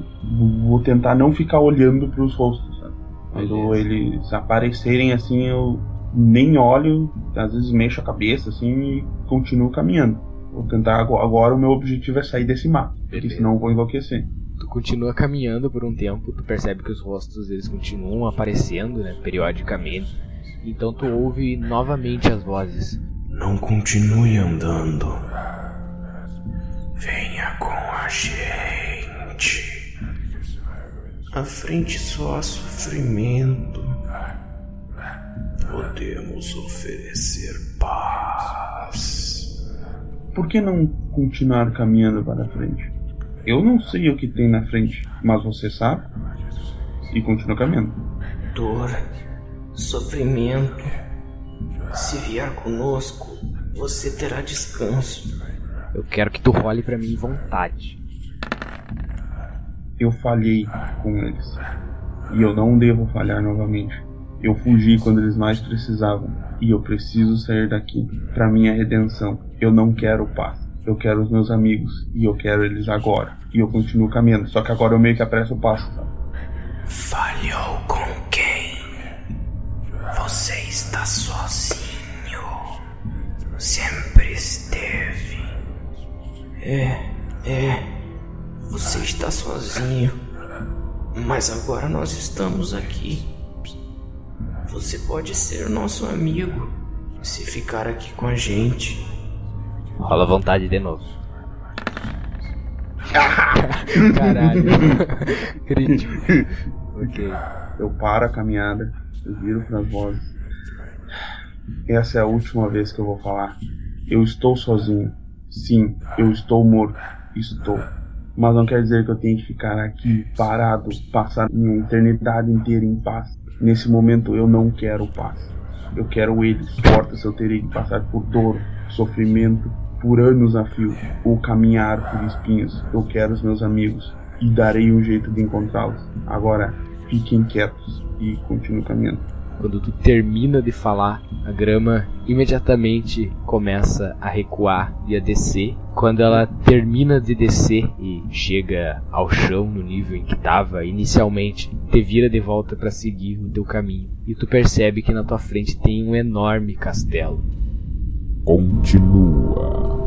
vou tentar não ficar olhando pros rostos, sabe? Quando Beleza. eles aparecerem assim, eu nem olho, às vezes mexo a cabeça assim e continuo caminhando. Vou tentar agora, agora o meu objetivo é sair desse mapa, porque senão eu vou enlouquecer. Tu continua caminhando por um tempo, tu percebe que os rostos eles continuam aparecendo, né, periodicamente. Então tu ouve novamente as vozes. Não continue andando. Venha com a gente. À frente só há sofrimento. Podemos oferecer paz. Por que não continuar caminhando para frente? Eu não sei o que tem na frente, mas você sabe? E continua caminhando. Dor, sofrimento. Se vier conosco, você terá descanso. Eu quero que tu role pra mim vontade. Eu falhei com eles. E eu não devo falhar novamente. Eu fugi quando eles mais precisavam. E eu preciso sair daqui para minha redenção. Eu não quero paz. Eu quero os meus amigos. E eu quero eles agora. E eu continuo caminhando. Só que agora eu meio que apresso o passo. Sabe? Falhou com quem? Você está sozinho. Sempre esteve. É, é. Você está sozinho. Mas agora nós estamos aqui. Você pode ser nosso amigo se ficar aqui com a gente. Rola vontade de novo. Caralho. Crítico. Ok. Eu paro a caminhada, eu viro para vozes. Essa é a última vez que eu vou falar. Eu estou sozinho. Sim, eu estou morto. Estou. Mas não quer dizer que eu tenho que ficar aqui parado, passar minha eternidade inteira em paz. Nesse momento eu não quero paz. Eu quero eles. Importa se eu terei que passar por dor, sofrimento, por anos a fio, ou caminhar por espinhos. Eu quero os meus amigos e darei um jeito de encontrá-los. Agora, fiquem quietos e continuem caminhando. Quando tu termina de falar, a grama imediatamente começa a recuar e a descer. Quando ela termina de descer e chega ao chão no nível em que estava inicialmente, te vira de volta para seguir o teu caminho. E tu percebe que na tua frente tem um enorme castelo. Continua.